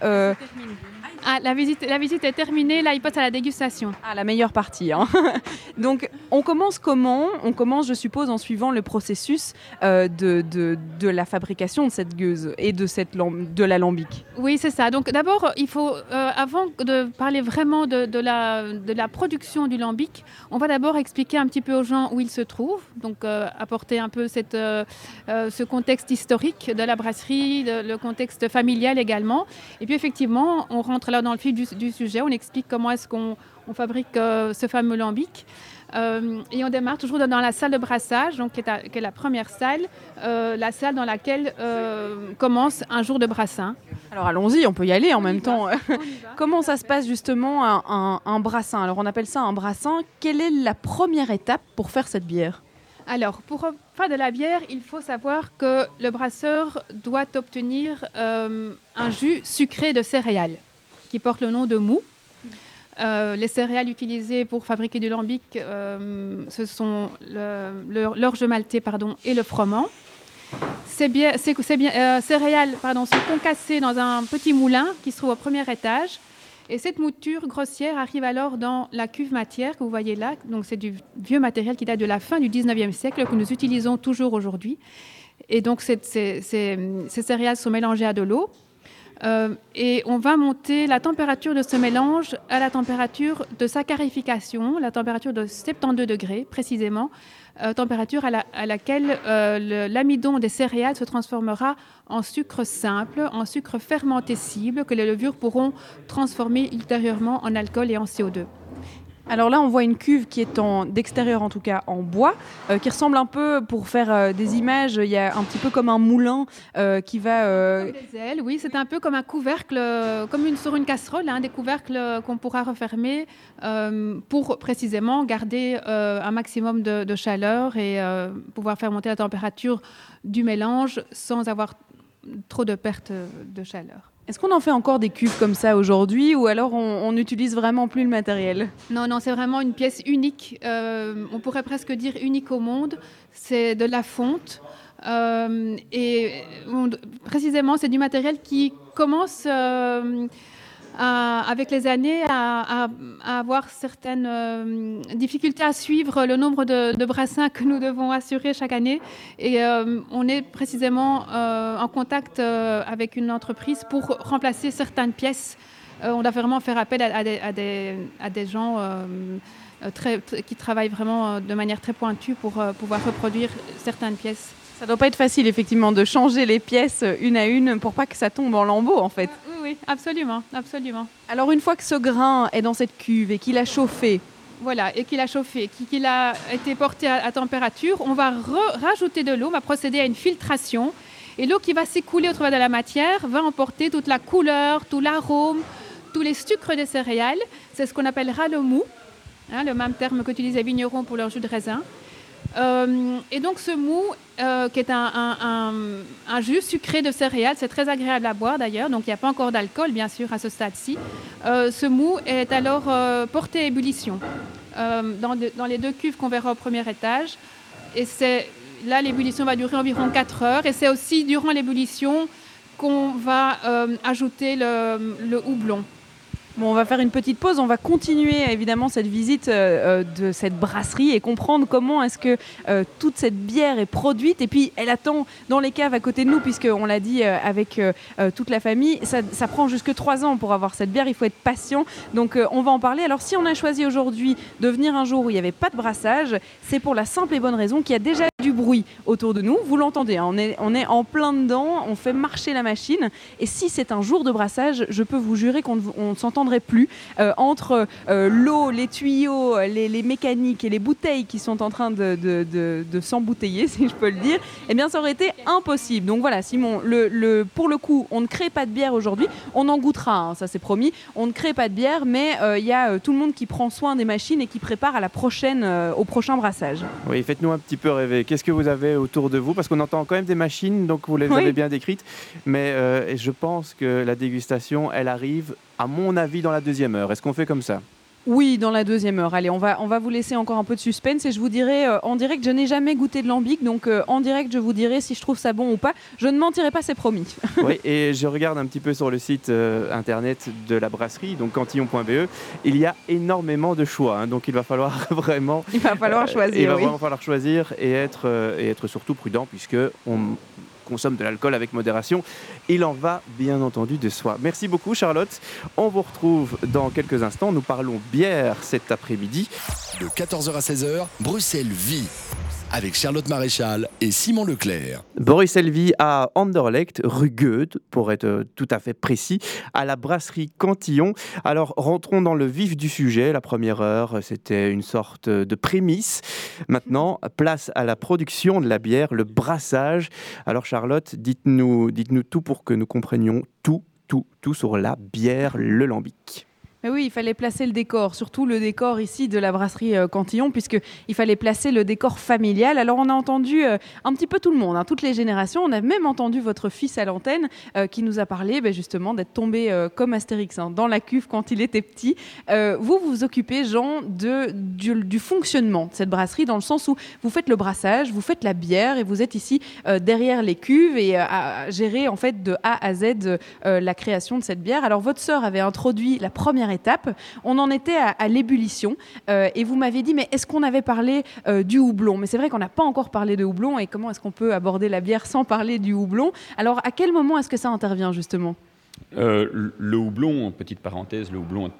Speaker 7: Ah, la visite, la visite est terminée, là il passe à la dégustation.
Speaker 4: à la meilleure partie. hein. Donc, on commence comment? On commence, je suppose, en suivant le processus euh, de, de, de la fabrication de cette gueuse et de, cette lam- de l'alambic.
Speaker 7: Oui, c'est ça. Donc d'abord, il faut, euh, avant de parler vraiment de, de la, de la production du lambic, on va d'abord expliquer un petit peu aux gens où il se trouve, donc euh, apporter un peu cette, ce contexte historique de la brasserie, le contexte familial également. Et puis effectivement, on rentre là dans le fil du, du sujet, on explique comment est-ce qu'on on fabrique euh, ce fameux lambic. Euh, et on démarre toujours dans la salle de brassage, donc qui est, à- qui est la première salle, euh, la salle dans laquelle commence un jour de brassin.
Speaker 4: Alors allons-y, on peut y aller en
Speaker 7: On
Speaker 4: même temps. Comment ça se passe justement un, un- un brassin? Alors on appelle ça un brassin. Quelle est la première étape pour faire cette bière?
Speaker 7: Alors, pour faire de la bière, il faut savoir que le brasseur doit obtenir euh, un jus sucré de céréales qui porte le nom de mou. Euh, les céréales utilisées pour fabriquer du lambic, euh, ce sont l'orge maltais pardon, et le froment. Ces, ces bières- euh, céréales pardon, sont concassées dans un petit moulin qui se trouve au premier étage. Et cette mouture grossière arrive alors dans la cuve matière que vous voyez là. Donc c'est du vieux matériel qui date de la fin du 19e siècle que nous utilisons toujours aujourd'hui. Et donc ces céréales sont mélangées à de l'eau. Euh, et on va monter la température de ce mélange à la température de sa carification, la température de 72 degrés précisément, euh, température à, la- à laquelle euh, l'amidon des céréales se transformera en sucre simple, en sucre fermenté cible que les levures pourront transformer ultérieurement en alcool et en CO2.
Speaker 4: Alors là, on voit une cuve qui est en d'extérieur en tout cas en bois, euh, qui ressemble un peu, pour faire euh, des images, il y a un petit peu comme un moulin euh, qui va...
Speaker 7: oui, c'est un peu comme un couvercle, comme une, sur une casserole, hein, des couvercles qu'on pourra refermer pour précisément garder un maximum de, de chaleur et pouvoir faire monter la température du mélange sans avoir trop de perte de chaleur.
Speaker 4: Est-ce qu'on en fait encore des cuves comme ça aujourd'hui ou alors on n'utilise vraiment plus le matériel
Speaker 7: Non, non, c'est vraiment une pièce unique. euh, on pourrait presque dire unique au monde. C'est de la fonte. euh, et précisément, c'est du matériel qui commence euh, à- avec les années à, à- à avoir certaines euh, difficultés à suivre le nombre de, de brassins que nous devons assurer chaque année. Et euh, on est précisément euh, en contact avec une entreprise pour remplacer certaines pièces. On doit vraiment faire appel à, des, gens très, qui travaillent vraiment de manière très pointue pour pouvoir reproduire certaines pièces.
Speaker 4: Ça doit pas être facile effectivement de changer les pièces une à une pour pas que ça tombe en lambeaux en fait.
Speaker 7: Oui, absolument, absolument.
Speaker 4: Alors une fois que ce grain est dans cette cuve et qu'il a chauffé,
Speaker 7: Voilà, et qu'il a chauffé, qui- qu'il a été porté à, à température, on va rajouter de l'eau, on va procéder à une filtration. Et l'eau qui va s'écouler au travers de la matière va emporter toute la couleur, tout l'arôme, tous les sucres des céréales. C'est ce qu'on appellera le mou, hein, le même terme qu'utilisent les vignerons pour leur jus de raisin. Euh, et donc ce mou, euh, qui est un, jus sucré de céréales, c'est très agréable à boire d'ailleurs, donc il n'y a pas encore d'alcool bien sûr à ce stade-ci. Euh, ce mou est alors euh, porté à ébullition dans, les deux cuves qu'on verra au premier étage. Et là l'ébullition va durer environ 4 heures et c'est aussi durant l'ébullition qu'on va ajouter le houblon.
Speaker 4: Bon, on va faire une petite pause. On va continuer évidemment cette visite euh, euh, de cette brasserie et comprendre comment est-ce que euh, toute cette bière est produite. Et puis, elle attend dans les caves à côté de nous, puisqu'on l'a dit avec toute la famille. Ça, prend jusque trois ans pour avoir cette bière. Il faut être patient. Donc, on va en parler. Alors, si on a choisi aujourd'hui de venir un jour où il n'y avait pas de brassage, c'est pour la simple et bonne raison qu'il y a déjà du bruit autour de nous. Vous l'entendez, hein. on, est, on est en plein dedans. On fait marcher la machine. Et si c'est un jour de brassage, je peux vous jurer qu'on s'entend plus euh, entre euh, l'eau, les tuyaux, les, mécaniques et les bouteilles qui sont en train de, de, s'embouteiller, si je peux le dire, eh bien ça aurait été impossible. Donc voilà, Simon, le, pour le coup, on ne crée pas de bière aujourd'hui. On en goûtera, hein, ça c'est promis. On ne crée pas de bière, mais euh, il y a tout le monde qui prend soin des machines et qui prépare à la prochaine, au prochain brassage.
Speaker 3: Oui, faites-nous un petit peu rêver. Qu'est-ce que vous avez autour de vous? Parce qu'on entend quand même des machines, donc vous les avez bien décrites. Mais je pense que la dégustation, elle arrive à mon avis, dans la deuxième heure. Est-ce qu'on fait comme ça?
Speaker 4: Oui, dans la deuxième heure. Allez, on va, on va vous laisser encore un peu de suspense et je vous dirai euh, en direct, je n'ai jamais goûté de lambic, donc euh, en direct, je vous dirai si je trouve ça bon ou pas. Je ne mentirai pas, c'est promis.
Speaker 3: oui, et je regarde un petit peu sur le site euh, internet de la brasserie, donc cantillon.be. Il y a énormément de choix, hein, donc il va falloir vraiment.
Speaker 4: Il va falloir choisir.
Speaker 3: il va vraiment falloir choisir et être, et être surtout prudent, puisque on consomme de l'alcool avec modération. Il en va bien entendu de soi. Merci beaucoup Charlotte. On vous retrouve dans quelques instants. Nous parlons bière cet après-midi.
Speaker 2: De 14h à 16h, Bruxelles vit avec Charlotte Maréchal et Simon Leclerc.
Speaker 3: Boris Elvie à Anderlecht, rue Goethe, pour être euh, tout à fait précis, à la brasserie Cantillon. Alors rentrons dans le vif du sujet. La première heure, c'était une sorte de prémisse. Maintenant, place à la production de la bière, le brassage. Alors Charlotte, dites-nous dites -nous tout pour que nous comprenions tout, tout, tout sur la bière, le lambic.
Speaker 4: Oui, il fallait placer le décor, surtout le décor ici de la brasserie euh, Cantillon, puisqu'il fallait placer le décor familial. Alors on a entendu euh, un petit peu tout le monde, hein, toutes les générations. On a même entendu votre fils à l'antenne euh, qui nous a parlé ben, justement d'être tombé comme Astérix hein, dans la cuve quand il était petit. vous, vous occupez, Jean, du, fonctionnement de cette brasserie, dans le sens où vous faites le brassage, vous faites la bière et vous êtes ici derrière les cuves et à gérer en fait de A à Z la création de cette bière. Alors votre sœur avait introduit la première étape. On en était à, l'ébullition. Euh, et vous m'avez dit, mais est-ce qu'on avait parlé euh, du houblon? Mais c'est vrai qu'on n'a pas encore parlé de houblon. Et comment est-ce qu'on peut aborder la bière sans parler du houblon? Alors à quel moment est-ce que ça intervient justement?
Speaker 8: Euh, Le houblon, petite parenthèse, le houblon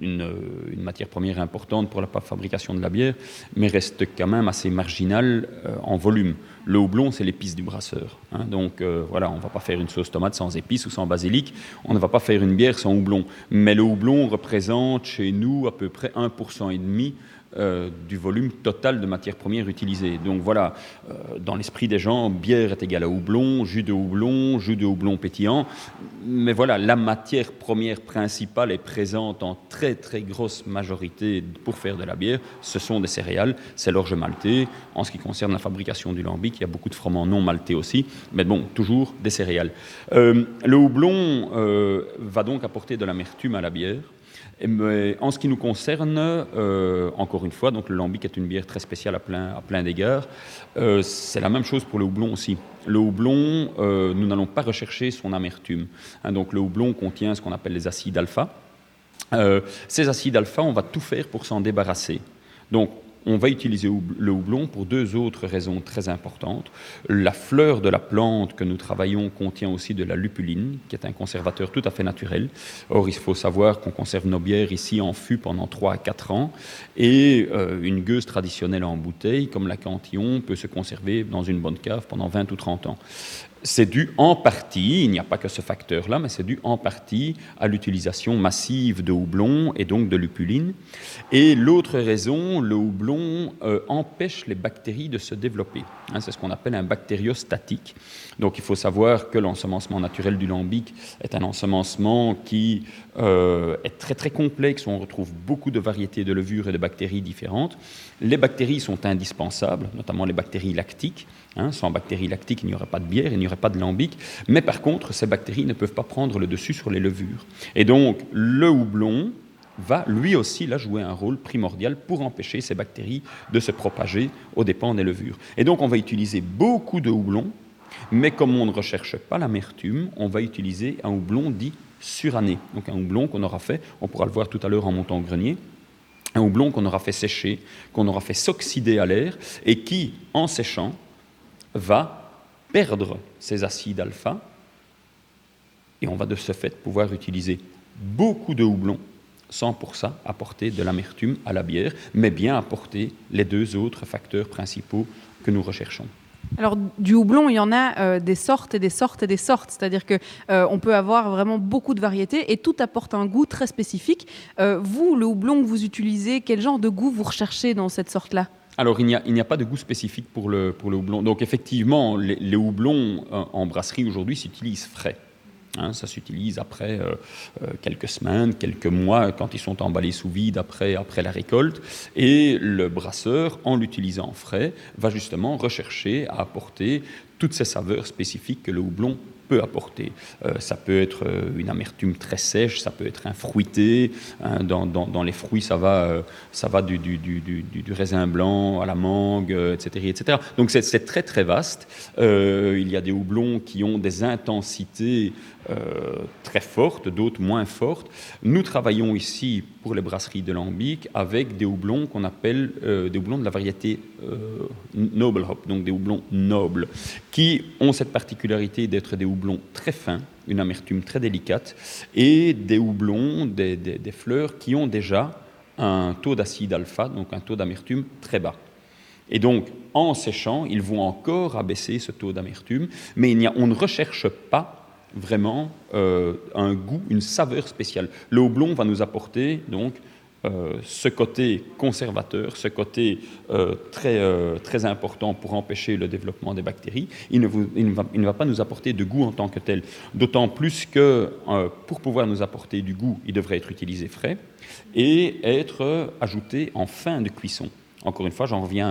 Speaker 8: est une, matière première importante pour la fabrication de la bière, mais reste quand même assez marginal en volume. Le houblon, c'est l'épice du brasseur. Hein. donc euh, voilà, on ne va pas faire une sauce tomate sans épices ou sans basilic. On ne va pas faire une bière sans houblon. Mais le houblon représente chez nous à peu près 1,5% euh, du volume total de matières premières utilisées. Donc voilà, euh, dans l'esprit des gens, bière est égale à houblon, jus de houblon, jus de houblon pétillant. Mais voilà, la matière première principale est présente en très très grosse majorité pour faire de la bière. Ce sont des céréales, c'est l'orge maltais. En ce qui concerne la fabrication du lambic, il y a beaucoup de froment non maltais aussi, mais bon, toujours des céréales. Euh, le houblon va donc apporter de l'amertume à la bière. En ce qui nous concerne, euh, encore une fois, donc le lambic est une bière très spéciale à plein, à plein d'égards. Euh, c'est la même chose pour le houblon aussi. Le houblon, euh, nous n'allons pas rechercher son amertume. Hein, donc le houblon contient ce qu'on appelle les acides alpha. ces acides alpha, on va tout faire pour s'en débarrasser. Donc on va utiliser le houblon pour deux autres raisons très importantes. La fleur de la plante que nous travaillons contient aussi de la lupuline, qui est un conservateur tout à fait naturel. Or, il faut savoir qu'on conserve nos bières ici en fût pendant 3 à 4 ans, et euh, une gueuse traditionnelle en bouteille, comme la Cantillon, peut se conserver dans une bonne cave pendant 20 ou 30 ans. C'est dû en partie, il n'y a pas que ce facteur-là, mais c'est dû en partie à l'utilisation massive de houblon et donc de lupuline. Et l'autre raison, le houblon euh, empêche les bactéries de se développer. Hein, c'est ce qu'on appelle un bactériostatique. Donc il faut savoir que l'ensemencement naturel du lambic est un ensemencement qui euh, est très très complexe, on retrouve beaucoup de variétés de levures et de bactéries différentes. Les bactéries sont indispensables, notamment les bactéries lactiques. Hein, sans bactéries lactiques, il n'y aurait pas de bière, il n'y aurait pas de lambic. Mais par contre, ces bactéries ne peuvent pas prendre le dessus sur les levures. Et donc, le houblon va lui aussi là jouer un rôle primordial pour empêcher ces bactéries de se propager aux dépens des levures. Et donc, on va utiliser beaucoup de houblon Mais comme on ne recherche pas l'amertume, on va utiliser un houblon dit suranné. Donc un houblon qu'on aura fait, on pourra le voir tout à l'heure en montant au grenier, un houblon qu'on aura fait sécher, qu'on aura fait s'oxyder à l'air, et qui, en séchant, va perdre ses acides alpha, et on va de ce fait pouvoir utiliser beaucoup de houblon sans pour ça apporter de l'amertume à la bière, mais bien apporter les deux autres facteurs principaux que nous recherchons.
Speaker 4: Alors du houblon, il y en a euh, des sortes et des sortes et des sortes, c'est-à-dire que euh, on peut avoir vraiment beaucoup de variétés et tout apporte un goût très spécifique. Euh, vous, le houblon que vous utilisez, quel genre de goût vous recherchez dans cette sorte-là?
Speaker 8: Alors, il n'y a, pas de goût spécifique pour le, pour le houblon. Donc, effectivement, les, les houblons en brasserie aujourd'hui s'utilisent frais. Hein, ça s'utilise après euh, euh, quelques semaines, quelques mois, quand ils sont emballés sous vide après, après la récolte. Et le brasseur, en l'utilisant frais, va justement rechercher à apporter toutes ces saveurs spécifiques que le houblon peut apporter. Euh, ça peut être euh, une amertume très sèche, ça peut être un fruité. Hein, dans, dans, les fruits, ça va, euh, ça va du, du, du, du, raisin blanc à la mangue, etc., etc. Donc c'est très très vaste. il y a des houblons qui ont des intensités très fortes, d'autres moins fortes. Nous travaillons ici pour les brasseries de Lambic avec des houblons qu'on appelle des houblons de la variété noble hop, donc des houblons nobles, qui ont cette particularité d'être des houblons très fins, une amertume très délicate, et des houblons, des, fleurs qui ont déjà un taux d'acide alpha, donc un taux d'amertume très bas. Et donc, en séchant, ils vont encore abaisser ce taux d'amertume, mais on ne recherche pas vraiment euh, un goût, une saveur spéciale. Le houblon va nous apporter donc euh, ce côté conservateur, ce côté euh, très, très important pour empêcher le développement des bactéries, il, ne va, il ne, va, pas nous apporter de goût en tant que tel. D'autant plus que pour pouvoir nous apporter du goût, il devrait être utilisé frais et être ajouté en fin de cuisson. Encore une fois, j'en reviens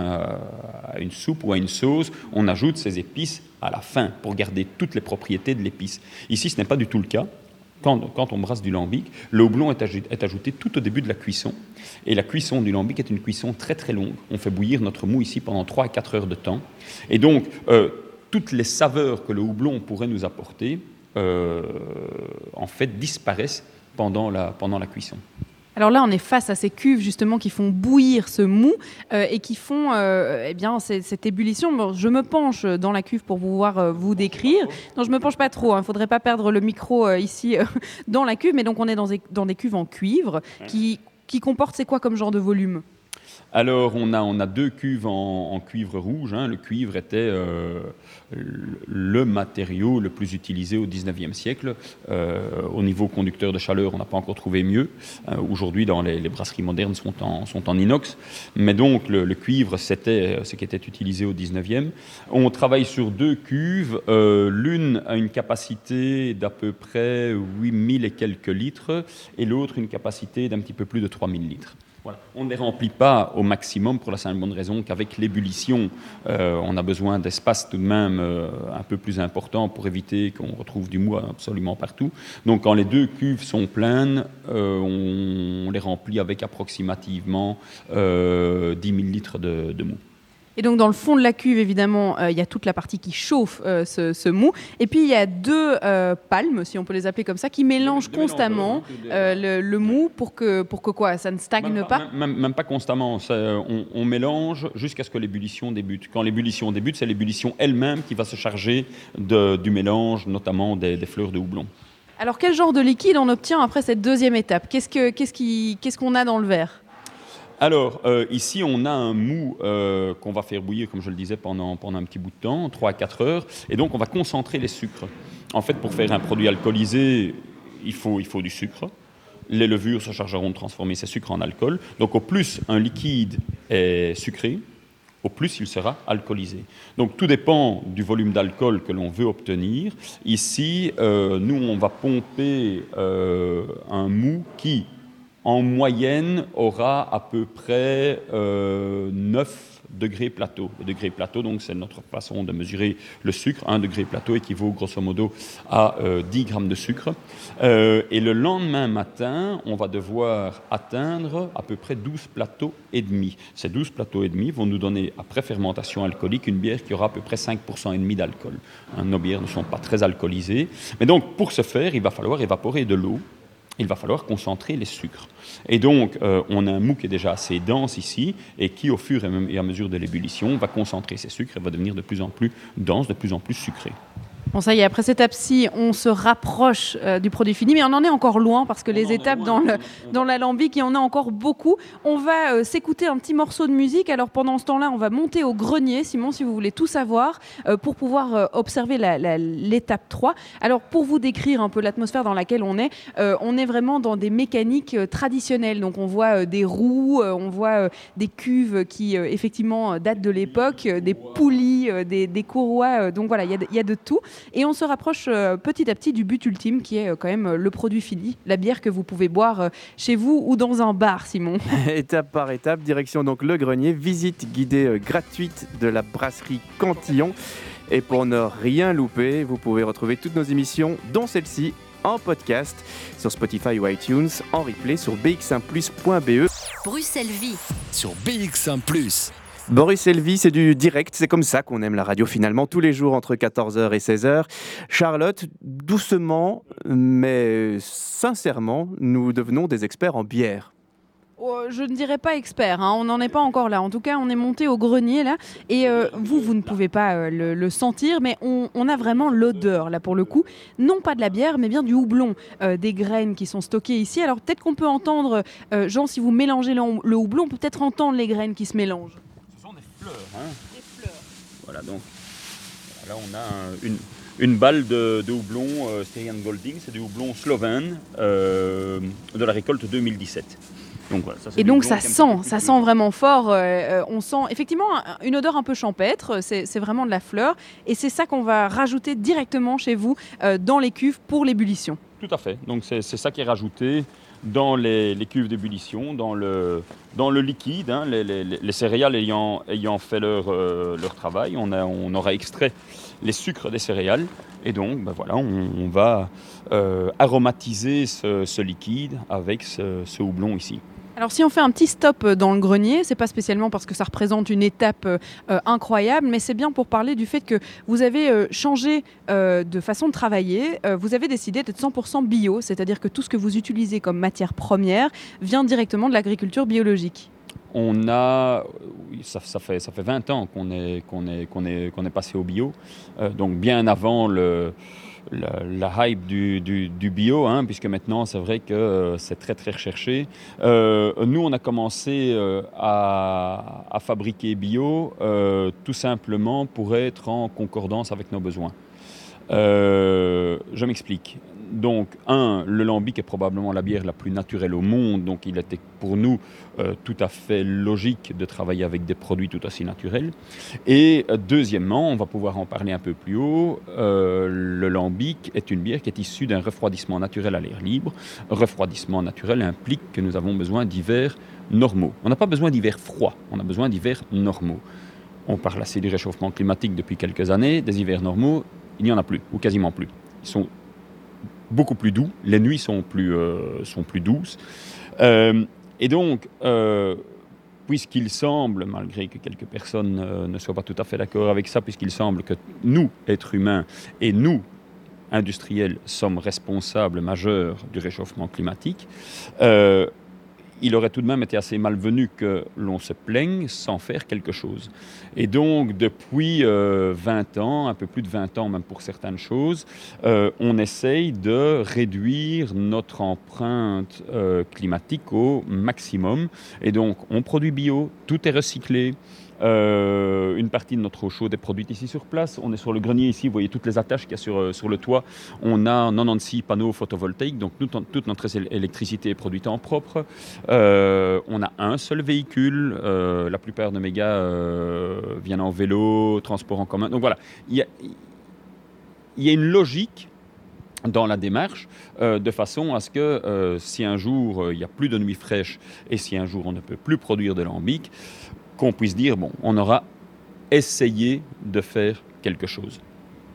Speaker 8: à une soupe ou à une sauce, on ajoute ces épices à la fin pour garder toutes les propriétés de l'épice. Ici, ce n'est pas du tout le cas quand, on brasse du lambic, le houblon est, ajouté tout au début de la cuisson. Et la cuisson du lambic est une cuisson très très longue. On fait bouillir notre mou ici pendant 3 à 4 heures de temps. Et donc, euh, toutes les saveurs que le houblon pourrait nous apporter, euh, en fait, disparaissent pendant la cuisson.
Speaker 4: Alors là, on est face à ces cuves justement qui font bouillir ce mou euh, et qui font euh, eh bien cette ébullition. je me penche dans la cuve pour pouvoir euh, vous décrire. Non, je me penche pas trop. Il hein. ne faudrait pas perdre le micro ici dans la cuve. Mais donc on est dans des, dans des cuves en cuivre qui, qui comportent c'est quoi comme genre de volume?
Speaker 8: Alors, on a, deux cuves en, cuivre rouge. Hein. Le cuivre était euh, le matériau le plus utilisé au 19e siècle. Euh, au niveau conducteur de chaleur, on n'a pas encore trouvé mieux. Euh, aujourd'hui, dans les, brasseries modernes sont en, sont en inox. Mais donc, le, cuivre, c'était ce qui était utilisé au 19e. On travaille sur deux cuves. L'une a une capacité d'à peu près 8000 et quelques litres, et l'autre une capacité d'un petit peu plus de 3000 litres. On ne les remplit pas au maximum pour la simple bonne raison qu'avec l'ébullition, euh, on a besoin d'espace tout de même euh, un peu plus important pour éviter qu'on retrouve du mou absolument partout. Donc quand les deux cuves sont pleines, euh, on, les remplit avec approximativement 10 000 litres de mou.
Speaker 4: Et donc, dans le fond de la cuve, évidemment, euh, il y a toute la partie qui chauffe euh, ce, mou. Et puis, il y a deux euh, palmes, si on peut les appeler comme ça, qui mélangent constamment le, mou pour que, pour que quoi Ça ne stagne pas,
Speaker 8: même, pas constamment. on, mélange jusqu'à ce que l'ébullition débute. Quand l'ébullition débute, c'est l'ébullition elle-même qui va se charger du mélange, notamment des, fleurs de houblon.
Speaker 4: Alors, quel genre de liquide on obtient après cette deuxième étape? Qu'est-ce qu'on qu'est-ce qu'on a dans le verre?
Speaker 8: Alors, euh, ici, on a un mou euh, qu'on va faire bouillir, comme je le disais, pendant, pendant un petit bout de temps, 3 à 4 heures. Et donc, on va concentrer les sucres. En fait, pour faire un produit alcoolisé, il faut, il faut du sucre. Les levures se chargeront de transformer ces sucres en alcool. Donc, au plus un liquide est sucré, au plus il sera alcoolisé. Donc tout dépend du volume d'alcool que l'on veut obtenir. Ici, euh, nous, on va pomper un mou qui, en moyenne, aura à peu près 9, degré plateau. Le degré plateau, donc, c'est notre façon de mesurer le sucre. Un degré plateau équivaut grosso modo à 10 grammes de sucre. et le lendemain matin, on va devoir atteindre à peu près 12 plateaux et demi. Ces 12 plateaux et demi vont nous donner, après fermentation alcoolique, une bière qui aura à peu près 5% et demi d'alcool. Hein, nos bières ne sont pas très alcoolisées. Mais donc, pour ce faire, il va falloir évaporer de l'eau il va falloir concentrer les sucres. Et donc, euh, on a un mou qui est déjà assez dense ici, et qui, au fur et à mesure de l'ébullition, va concentrer ces sucres et va devenir de plus en plus dense, de plus en plus sucré.
Speaker 4: Bon, ça y est, après cette étape-ci, on se rapproche euh, du produit fini, mais on en est encore loin parce que les étapes dans, le, dans l'alambic, il y en a encore beaucoup. On va euh, s'écouter un petit morceau de musique. Alors pendant ce temps-là, on va monter au grenier, Simon, si vous voulez tout savoir, euh, pour pouvoir observer l'étape 3. Alors pour vous décrire un peu l'atmosphère dans laquelle on est, on est vraiment dans des mécaniques traditionnelles. Donc on voit des roues, on voit des cuves qui effectivement datent de l'époque, des poulies, des, des courroies. donc voilà, il y, y a de tout. Et on se rapproche euh, petit à petit du but ultime qui est euh, quand même euh, le produit fini, la bière que vous pouvez boire chez vous ou dans un bar, Simon.
Speaker 3: étape par étape, direction donc le grenier, visite guidée gratuite de la brasserie Cantillon. Et pour ne rien louper, vous pouvez retrouver toutes nos émissions, dont celle-ci, en podcast sur Spotify ou iTunes, en replay sur bx1plus.be.
Speaker 2: Bruxelles Vie sur BX1 ⁇
Speaker 3: Boris Elvi, c'est du direct, c'est comme ça qu'on aime la radio finalement, tous les jours entre 14h et 16h. Charlotte, doucement, mais sincèrement, nous devenons des experts en bière.
Speaker 4: Oh, je ne dirais pas expert, hein. on n'en est pas encore là. En tout cas, on est monté au grenier là, et euh, vous, vous ne pouvez pas euh, le, sentir, mais on, a vraiment l'odeur là pour le coup, non pas de la bière, mais bien du houblon, euh, des graines qui sont stockées ici. Alors peut-être qu'on peut entendre, Jean, si vous mélangez le, le houblon, on peut peut-être entendre les graines qui se mélangent.
Speaker 8: Hein. Voilà, donc là on a une, une, balle de, houblon euh, Styrian Golding, c'est du houblon slovène euh, de la récolte 2017.
Speaker 4: Donc voilà, ça, et donc ça sent, ça sent vraiment fort. Euh, euh, on sent effectivement une odeur un peu champêtre. C'est vraiment de la fleur, et c'est ça qu'on va rajouter directement chez vous dans les cuves pour l'ébullition.
Speaker 8: Tout à fait. Donc c'est ça qui est rajouté dans les, cuves d'ébullition, dans le, dans le liquide, hein, les, céréales ayant, ayant fait leur, euh, leur travail, on, a, on aura extrait les sucres des céréales et donc ben voilà, on, va euh, aromatiser ce, liquide avec ce houblon ici.
Speaker 4: Alors si on fait un petit stop euh, dans le grenier, c'est pas spécialement parce que ça représente une étape euh, euh, incroyable, mais c'est bien pour parler du fait que vous avez changé de façon de travailler. vous avez décidé d'être 100% bio, c'est-à-dire que tout ce que vous utilisez comme matière première vient directement de l'agriculture biologique.
Speaker 8: On a, ça, fait, ça fait 20 ans qu'on est, qu'on est, qu'on est, qu'on est passé au bio, donc bien avant le, la, hype du, bio, hein, puisque maintenant c'est vrai que euh, c'est très très recherché. Euh, nous, on a commencé euh, à, à, fabriquer bio tout simplement pour être en concordance avec nos besoins. je m'explique donc, un, le lambic est probablement la bière la plus naturelle au monde, donc il était pour nous euh, tout à fait logique de travailler avec des produits tout aussi naturels. Et euh, deuxièmement, on va pouvoir en parler un peu plus haut, euh, le lambic est une bière qui est issue d'un refroidissement naturel à l'air libre. refroidissement naturel implique que nous avons besoin d'hivers normaux. On n'a pas besoin d'hivers froids, on a besoin d'hivers normaux. On parle assez du réchauffement climatique depuis quelques années, des hivers normaux, il n'y en a plus, ou quasiment plus. Ils sont beaucoup plus doux. Les nuits sont plus, euh, sont plus douces. Euh, et donc, euh, puisqu'il semble, malgré que quelques personnes ne soient pas tout à fait d'accord avec ça, puisqu'il semble que nous, êtres humains, et nous, industriels, sommes responsables majeurs du réchauffement climatique, il aurait tout de même été assez malvenu que l'on se plaigne sans faire quelque chose. Et donc, depuis 20 euh, ans, un peu plus de 20 ans même pour certaines choses, euh, on essaye de réduire notre empreinte euh, climatique au maximum. Et donc, on produit bio, tout est recyclé. Euh, une partie de notre eau chaude est produite ici sur place. On est sur le grenier ici, vous voyez toutes les attaches qu'il y a sur, euh, sur le toit. On a 96 panneaux photovoltaïques, donc toute notre électricité est produite en propre. Euh, on a un seul véhicule. la plupart de mes gars viennent en vélo, transport en commun. Donc voilà, il y a, il y a une logique dans la démarche, de façon à ce que si un jour il n'y a plus de nuit fraîche et si un jour on ne peut plus produire de lambic, qu'on puisse dire, bon, on aura essayé de faire quelque chose.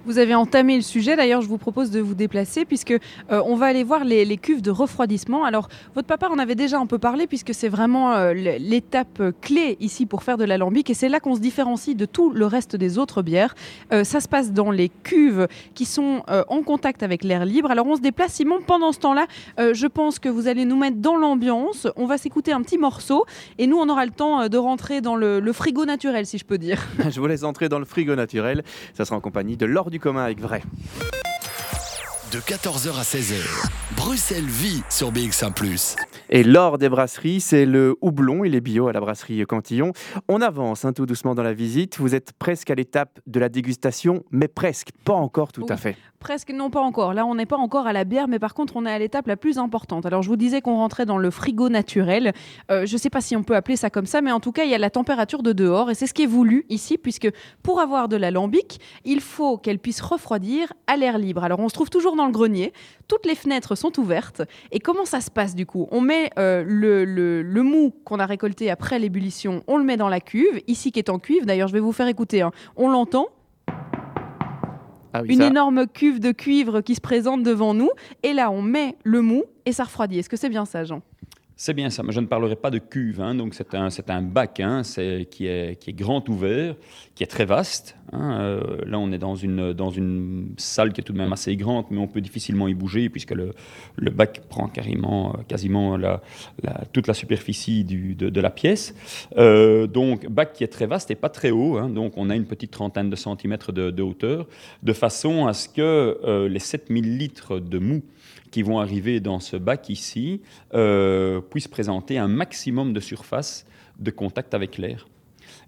Speaker 4: Vous avez entamé le sujet, d'ailleurs je vous propose de vous déplacer puisque euh, on va aller voir les, cuves de refroidissement. Alors votre papa en avait déjà un peu parlé puisque c'est vraiment euh, l'étape clé ici pour faire de l'alambic et c'est là qu'on se différencie de tout le reste des autres bières. Euh, ça se passe dans les cuves qui sont en contact avec l'air libre. Alors on se déplace Simon, pendant ce temps-là je pense que vous allez nous mettre dans l'ambiance. On va s'écouter un petit morceau et nous on aura le temps de rentrer dans le, le frigo naturel si je peux dire.
Speaker 3: Je vous laisse entrer dans le frigo naturel. Ça sera en compagnie de l'or du commun avec Vrai.
Speaker 2: De 14h à 16h, Bruxelles vit sur BX1 ⁇
Speaker 3: Et l'or des brasseries, c'est le houblon. Il est bio à la brasserie Cantillon. On avance hein, tout doucement dans la visite. Vous êtes presque à l'étape de la dégustation, mais presque, pas encore tout à fait.
Speaker 4: Presque, non pas encore. Là, on n'est pas encore à la bière, mais par contre, on est à l'étape la plus importante. Alors, je vous disais qu'on rentrait dans le frigo naturel. Euh, je ne sais pas si on peut appeler ça comme ça, mais en tout cas, il y a la température de dehors, et c'est ce qui est voulu ici, puisque pour avoir de l'alambic, il faut qu'elle puisse refroidir à l'air libre. Alors, on se trouve toujours dans le grenier. Toutes les fenêtres sont ouvertes. Et comment ça se passe du coup? On met euh, le, mou qu'on a récolté après l'ébullition, on le met dans la cuve, ici qui est en cuve. D'ailleurs, je vais vous faire écouter. hein. On l'entend.
Speaker 3: Ah oui,
Speaker 4: Une
Speaker 3: ça-
Speaker 4: énorme cuve de cuivre qui se présente devant nous. Et là, on met le mou et ça refroidit. Est-ce que c'est bien ça, Jean?
Speaker 8: C'est bien ça, mais je ne parlerai pas de cuve. hein. donc c'est un, c'est un bac hein, qui, est, qui est grand ouvert, qui est très vaste. hein. Euh, là, on est dans une, dans une salle qui est tout de même assez grande, mais on peut difficilement y bouger puisque le, le bac prend carrément, euh, quasiment la, toute la superficie de, la pièce. Euh, donc, bac qui est très vaste et pas très haut. donc, on a une petite trentaine de centimètres de, de hauteur, de façon à ce que euh, les 7000 litres de mou qui vont arriver dans ce bac ici euh, puissent présenter un maximum de surface de contact avec l'air.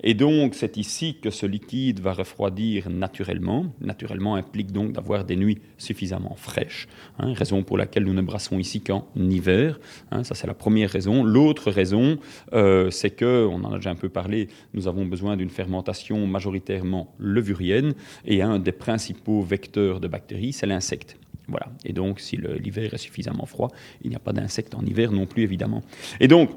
Speaker 8: Et donc, c'est ici que ce liquide va refroidir naturellement. Naturellement implique donc d'avoir des nuits suffisamment fraîches, hein, raison pour laquelle nous ne brassons ici qu'en hiver. hein, ça, c'est la première raison. L'autre raison, euh, c'est que, on en a déjà un peu parlé, nous avons besoin d'une fermentation majoritairement levurienne, et un des principaux vecteurs de bactéries, c'est l'insecte. Voilà. Et donc, si l'hiver est suffisamment froid, il n'y a pas d'insectes en hiver non plus, évidemment. Et donc,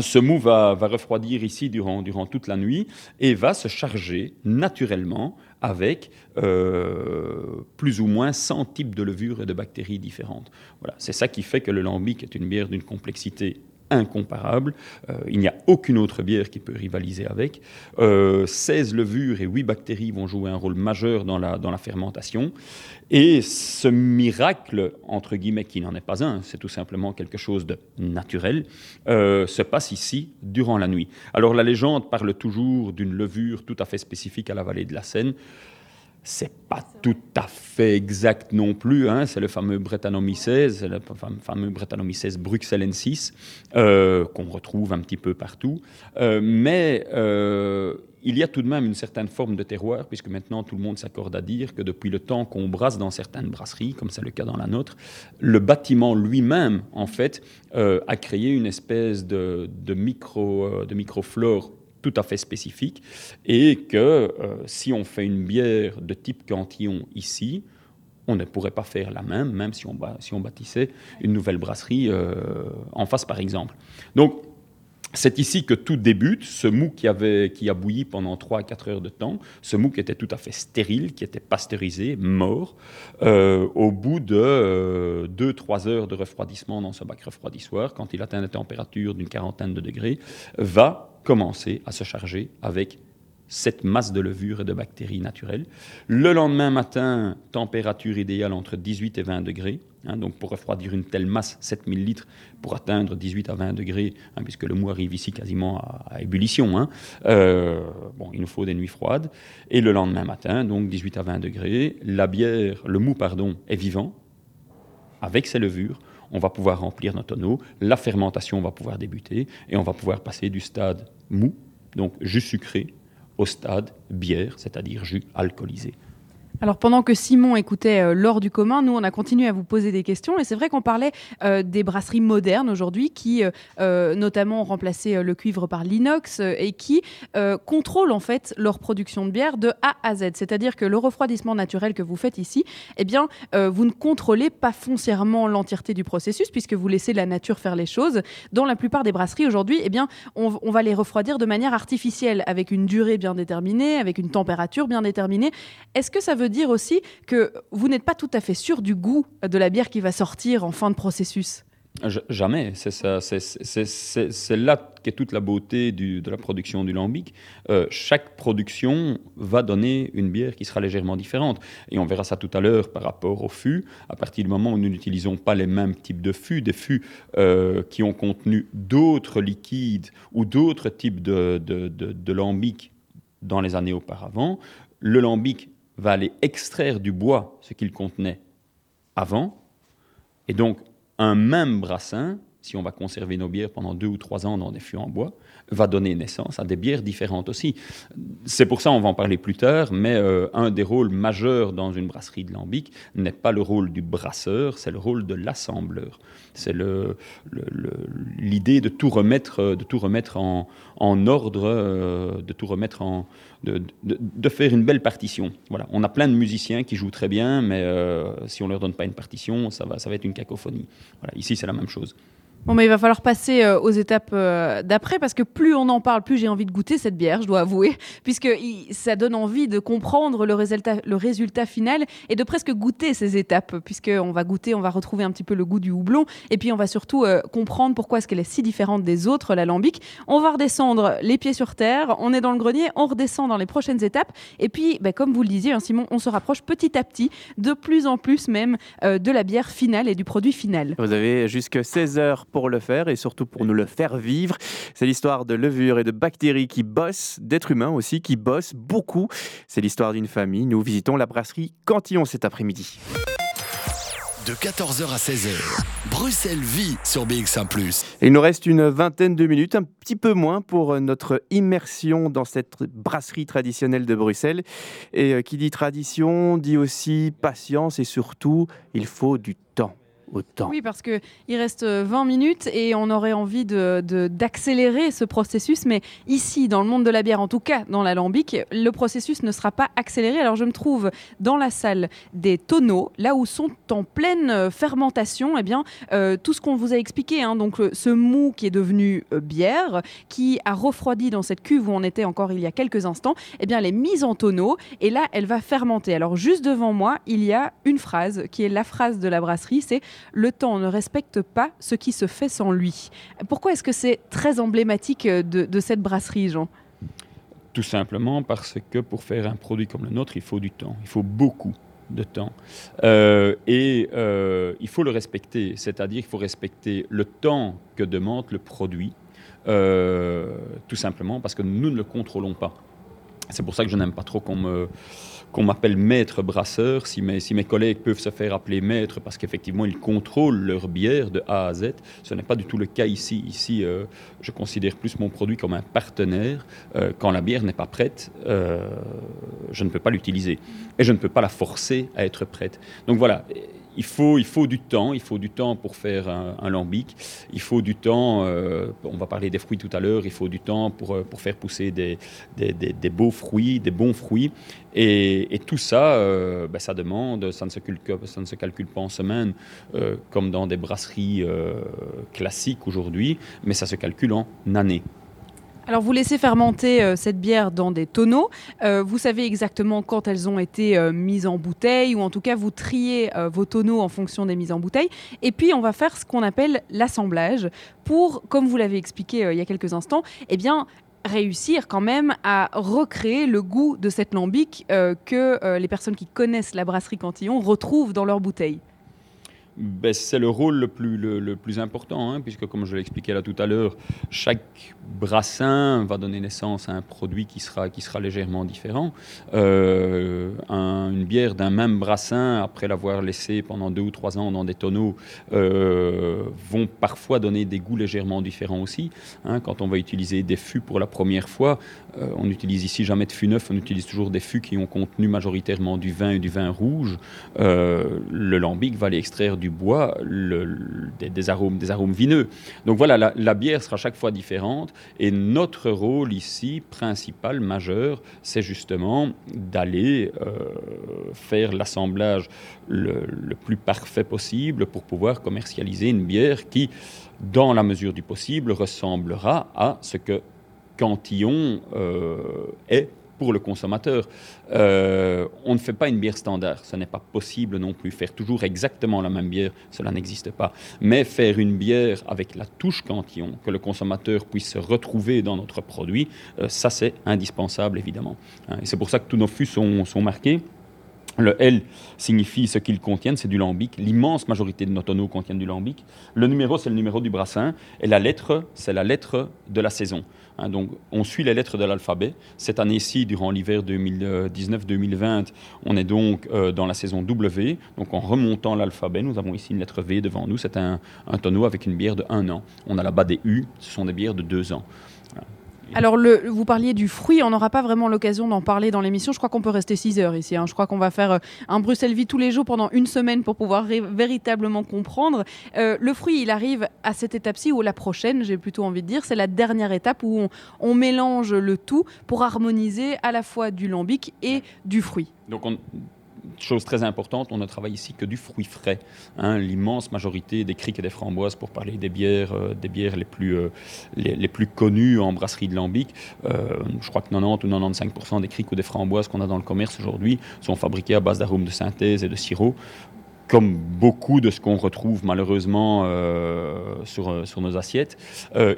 Speaker 8: ce mou va, refroidir ici durant, durant toute la nuit et va se charger naturellement avec euh, plus ou moins 100 types de levures et de bactéries différentes. Voilà. C'est ça qui fait que le lambic est une bière d'une complexité incomparable. Euh, il n'y a aucune autre bière qui peut rivaliser avec. Euh, 16 levures et 8 bactéries vont jouer un rôle majeur dans la, dans la fermentation. Et ce miracle, entre guillemets, qui n'en est pas un, c'est tout simplement quelque chose de naturel, euh, se passe ici durant la nuit. Alors la légende parle toujours d'une levure tout à fait spécifique à la vallée de la Seine. C'est pas tout à fait exact non plus. hein. C'est le fameux Brettanomyces, le fam- fameux Brettanomyces bruxellensis euh, qu'on retrouve un petit peu partout. Euh, mais euh, il y a tout de même une certaine forme de terroir, puisque maintenant tout le monde s'accorde à dire que depuis le temps qu'on brasse dans certaines brasseries, comme c'est le cas dans la nôtre, le bâtiment lui-même, en fait, a créé une espèce de, de micro, de microflore tout à fait spécifique, et que euh, si on fait une bière de type cantillon ici, on ne pourrait pas faire la même, même si on, si on bâtissait une nouvelle brasserie euh, en face, par exemple. Donc, c'est ici que tout débute, ce mou qui, avait, qui a bouilli pendant 3 à 4 heures de temps, ce mou qui était tout à fait stérile, qui était pasteurisé, mort, euh, au bout de 2-3 heures de refroidissement dans ce bac refroidissoir, quand il atteint des températures d'une quarantaine de degrés, va commencer à se charger avec cette masse de levure et de bactéries naturelles. Le lendemain matin, température idéale entre 18 et 20 degrés. hein, donc pour refroidir une telle masse, 7000 litres, pour atteindre 18 à 20 degrés, hein, puisque le mou arrive ici quasiment à, à ébullition. hein, euh, bon, il nous faut des nuits froides. Et le lendemain matin, donc 18 à 20 degrés, la bière, le mou, pardon, est vivant, avec ses levures. On va pouvoir remplir notre tonneau, la fermentation va pouvoir débuter, et on va pouvoir passer du stade mou, donc jus sucré, au stade bière, c'est-à-dire jus alcoolisé.
Speaker 4: Alors pendant que Simon écoutait euh, l'or du commun, nous on a continué à vous poser des questions et c'est vrai qu'on parlait euh, des brasseries modernes aujourd'hui qui euh, notamment ont remplacé le cuivre par l'inox et qui contrôlent en fait leur production de bière de A à Z. C'est-à-dire que le refroidissement naturel que vous faites ici, eh bien vous ne contrôlez pas foncièrement l'entièreté du processus puisque vous laissez la nature faire les choses. Dans la plupart des brasseries aujourd'hui, eh bien on, on va les refroidir de manière artificielle avec une durée bien déterminée, avec une température bien déterminée. Est-ce que ça veut dire aussi que vous n'êtes pas tout à fait sûr du goût de la bière qui va sortir en fin de processus
Speaker 8: Jamais. C'est là qu'est toute la beauté de la production du lambic. Euh, chaque production va donner une bière qui sera légèrement différente. Et on verra ça tout à l'heure par rapport au fût. À partir du moment où nous n'utilisons pas les mêmes types de fûts, des fûts euh, qui ont contenu d'autres liquides ou d'autres types de, de lambic dans les années auparavant, le lambic va aller extraire du bois ce qu'il contenait avant. Et donc, un même brassin, si on va conserver nos bières pendant deux ou trois ans dans des fûts en bois, va donner naissance à des bières différentes aussi. C'est pour ça, on va en parler plus tard, mais euh, un des rôles majeurs dans une brasserie de lambic n'est pas le rôle du brasseur, c'est le rôle de l'assembleur. C'est l'idée de tout remettre, de tout remettre en, ordre, euh, de tout remettre en, de, faire une belle partition. Voilà. On a plein de musiciens qui jouent très bien, mais euh, si on leur donne pas une partition, ça va, ça va être une cacophonie. Ici, c'est la même chose.
Speaker 4: Bon, mais il va falloir passer euh, aux étapes euh, d'après parce que plus on en parle, plus j'ai envie de goûter cette bière, je dois avouer, puisque ça donne envie de comprendre le résultat, final et de presque goûter ces étapes, puisqu'on va goûter, on va retrouver un petit peu le goût du houblon et puis on va surtout euh, comprendre pourquoi est-ce qu'elle est si différente des autres, l'alambic. On va redescendre les pieds sur terre, on est dans le grenier, on redescend dans les prochaines étapes et puis, bah, comme vous le disiez, hein, Simon, on se rapproche petit à petit, de plus en plus même, de la bière finale et du produit final.
Speaker 3: Vous avez jusque 16 heures pour le faire et surtout pour nous le faire vivre. C'est l'histoire de levures et de bactéries qui bossent, d'êtres humains aussi qui bossent beaucoup. C'est l'histoire d'une famille. Nous visitons la brasserie Cantillon cet après-midi.
Speaker 2: De 14h à 16h, Bruxelles vit sur BX1 ⁇
Speaker 3: Il nous reste une vingtaine de minutes, un petit peu moins pour notre immersion dans cette brasserie traditionnelle de Bruxelles. Et euh, qui dit tradition dit aussi patience et surtout, il faut du temps.
Speaker 4: Oui, parce qu'il reste 20 minutes et on aurait envie d'accélérer de, ce processus. Mais ici, dans le monde de la bière, en tout cas dans l'alambic, le processus ne sera pas accéléré. Alors je me trouve dans la salle des tonneaux, là où sont en pleine fermentation eh bien, euh, tout ce qu'on vous a expliqué. Hein. donc ce mou qui est devenu euh, bière, qui a refroidi dans cette cuve où on était encore il y a quelques instants, eh bien, elle est mise en tonneau et là, elle va fermenter. Alors juste devant moi, il y a une phrase qui est la phrase de la brasserie, c'est le temps ne respecte pas ce qui se fait sans lui. Pourquoi est-ce que c'est très emblématique de, cette brasserie, Jean?
Speaker 8: Tout simplement parce que pour faire un produit comme le nôtre, il faut du temps, il faut beaucoup de temps. Euh, et euh, il faut le respecter, c'est-à-dire qu'il faut respecter le temps que demande le produit, euh, tout simplement parce que nous ne le contrôlons pas. C'est pour ça que je n'aime pas trop qu'on me qu'on m'appelle maître brasseur, si mes, si mes collègues peuvent se faire appeler maître parce qu'effectivement ils contrôlent leur bière de A à Z, ce n'est pas du tout le cas ici. Ici, euh, je considère plus mon produit comme un partenaire. Euh, quand la bière n'est pas prête, euh, je ne peux pas l'utiliser et je ne peux pas la forcer à être prête. Donc voilà, il faut, il faut du temps, il faut du temps pour faire un, lambic, il faut du temps, euh, on va parler des fruits tout à l'heure, il faut du temps pour, euh, pour faire pousser des, des, beaux fruits, des bons fruits. Et, tout ça, euh, ben, ça demande, ça ne, se calcule, ça ne se calcule pas en semaine comme dans des brasseries classiques aujourd'hui, mais ça se calcule en années.
Speaker 4: Alors vous laissez fermenter euh, cette bière dans des tonneaux. Euh, vous savez exactement quand elles ont été euh, mises en bouteille ou en tout cas vous triez vos tonneaux en fonction des mises en bouteille. Et puis on va faire ce qu'on appelle l'assemblage pour, comme vous l'avez expliqué il y a quelques instants, eh bien réussir quand même à recréer le goût de cette lambic que les personnes qui connaissent la brasserie Cantillon retrouvent dans leur bouteille.
Speaker 8: Ben, c'est le rôle le plus, important, hein, puisque comme je l'ai expliqué là tout à l'heure, chaque brassin va donner naissance à un produit qui sera, légèrement différent. Euh, une bière d'un même brassin, après l'avoir laissé pendant deux ou trois ans dans des tonneaux, euh, vont parfois donner des goûts légèrement différents aussi. Hein. quand on va utiliser des fûts pour la première fois, euh, on n'utilise ici jamais de fûts neufs, on utilise toujours des fûts qui ont contenu majoritairement du vin et du vin rouge. le lambic va aller extraire du bois, des, arômes, des arômes vineux. Donc voilà, la, bière sera chaque fois différente. Et notre rôle ici, principal, majeur, c'est justement d'aller euh, faire l'assemblage le, plus parfait possible pour pouvoir commercialiser une bière qui, dans la mesure du possible, ressemblera à ce que Cantillon euh, est pour le consommateur. Euh, on ne fait pas une bière standard, ce n'est pas possible non plus. Faire toujours exactement la même bière, cela n'existe pas. Mais faire une bière avec la touche cantillon, que le consommateur puisse se retrouver dans notre produit, euh, ça c'est indispensable évidemment. Hein, et c'est pour ça que tous nos fûts sont, sont marqués. Le L signifie ce qu'ils contiennent, c'est du lambic. L'immense majorité de nos tonneaux contiennent du lambic. Le numéro, c'est le numéro du brassin. Et la lettre, c'est la lettre de la saison. Hein, donc, on suit les lettres de l'alphabet. Cette année-ci, durant l'hiver 2019-2020, on est donc euh, dans la saison W. Donc, en remontant l'alphabet, nous avons ici une lettre V devant nous. C'est un, un, tonneau avec une bière de 1 an. On a là-bas des U, ce sont des bières de 2 ans.
Speaker 4: Alors, le, vous parliez du fruit, on n'aura pas vraiment l'occasion d'en parler dans l'émission. Je crois qu'on peut rester 6 heures ici. Hein. Je crois qu'on va faire euh, un Bruxelles Vie tous les jours pendant une semaine pour pouvoir véritablement comprendre. Euh, le fruit, il arrive à cette étape-ci, ou la prochaine, j'ai plutôt envie de dire. C'est la dernière étape où on, on, mélange le tout pour harmoniser à la fois du lambic et du fruit.
Speaker 8: Donc, on, chose très importante, on ne travaille ici que du fruit frais. Hein. L'immense majorité des criques et des framboises, pour parler des bières, euh, des bières les plus, euh, les, plus connues en brasserie de lambic, euh, je crois que 90 ou 95% des criques ou des framboises qu'on a dans le commerce aujourd'hui sont fabriquées à base d'arômes de synthèse et de sirop comme beaucoup de ce qu'on retrouve malheureusement sur, sur nos assiettes.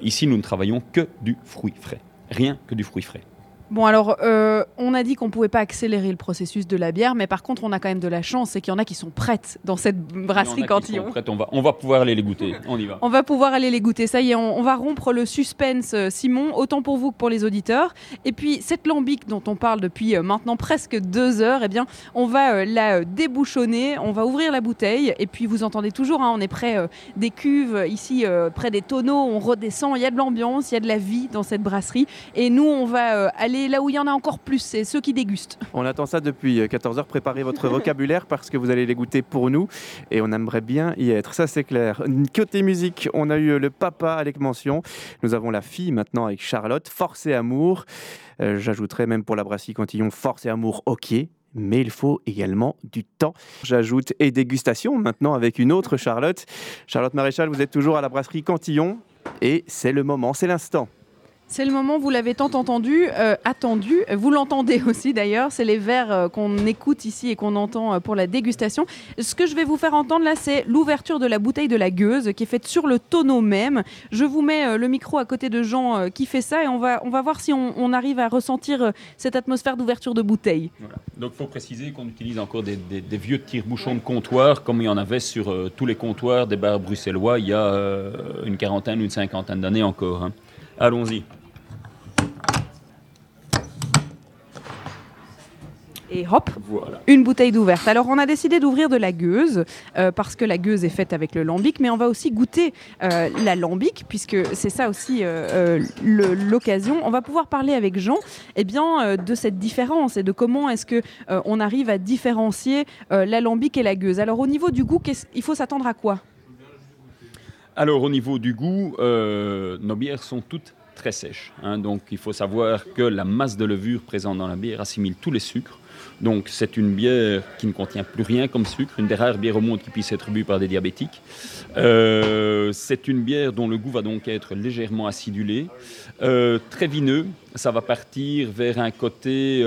Speaker 8: ici, nous ne travaillons que du fruit frais. Rien que du fruit frais.
Speaker 4: Bon, alors, euh, on a dit qu'on ne pouvait pas accélérer le processus de la bière, mais par contre, on a quand même de la chance, c'est qu'il y en a qui sont prêtes dans cette brasserie Cantillon.
Speaker 8: On va, on va pouvoir aller les goûter. On y va.
Speaker 4: on va pouvoir aller les goûter. Ça y est, on, va rompre le suspense, euh, Simon, autant pour vous que pour les auditeurs. Et puis, cette lambic dont on parle depuis euh, maintenant presque deux heures, eh bien, on va la débouchonner, on va ouvrir la bouteille, et puis vous entendez toujours, hein, on est près des cuves, ici, près des tonneaux, on redescend, il y a de l'ambiance, il y a de la vie dans cette brasserie. Et nous, on va aller là où il y en a encore plus, c'est ceux qui dégustent.
Speaker 3: On attend ça depuis 14 euh. Préparez votre vocabulaire parce que vous allez les goûter pour nous et on aimerait bien y être. Ça, c'est clair. Côté musique, on a eu euh, le papa avec mention. Nous avons la fille maintenant avec Charlotte, Force et Amour. Euh, j'ajouterais même pour la brasserie Cantillon, Force et Amour, ok mais il faut également du temps. J'ajoute et dégustation maintenant avec une autre Charlotte. Charlotte Maréchal, vous êtes toujours à la brasserie Cantillon et c'est le moment, c'est l'instant.
Speaker 4: C'est le moment, vous l'avez tant entendu, euh, attendu. Vous l'entendez aussi d'ailleurs. C'est les verres euh, qu'on écoute ici et qu'on entend euh, pour la dégustation. Ce que je vais vous faire entendre là, c'est l'ouverture de la bouteille de la gueuse qui est faite sur le tonneau même. Je vous mets le micro à côté de Jean qui fait ça et on va, on va voir si on, arrive à ressentir cette atmosphère d'ouverture de bouteille.
Speaker 8: Donc il faut préciser qu'on utilise encore des, vieux tire-bouchons de comptoir comme il y en avait sur tous les comptoirs des bars bruxellois il y a une quarantaine une cinquantaine d'années encore. Hein. Allons-y.
Speaker 4: et hop, une bouteille d'ouverte. Alors on a décidé d'ouvrir de la gueuse euh, parce que la gueuse est faite avec le lambic, mais on va aussi goûter euh, la lambic puisque c'est ça aussi euh, l'occasion. On va pouvoir parler avec Jean eh bien, de cette différence et de comment est-ce que on arrive à différencier la lambic et la gueuse. Alors au niveau du goût, il faut s'attendre à quoi?
Speaker 8: Alors au niveau du goût, euh, nos bières sont toutes très sèches. Hein. donc il faut savoir que la masse de levure présente dans la bière assimile tous les sucres. Donc c'est une bière qui ne contient plus rien comme sucre, une des rares bières au monde qui puisse être bue par des diabétiques. Euh, c'est une bière dont le goût va donc être légèrement acidulé, euh, très vineux. Ça va partir vers un côté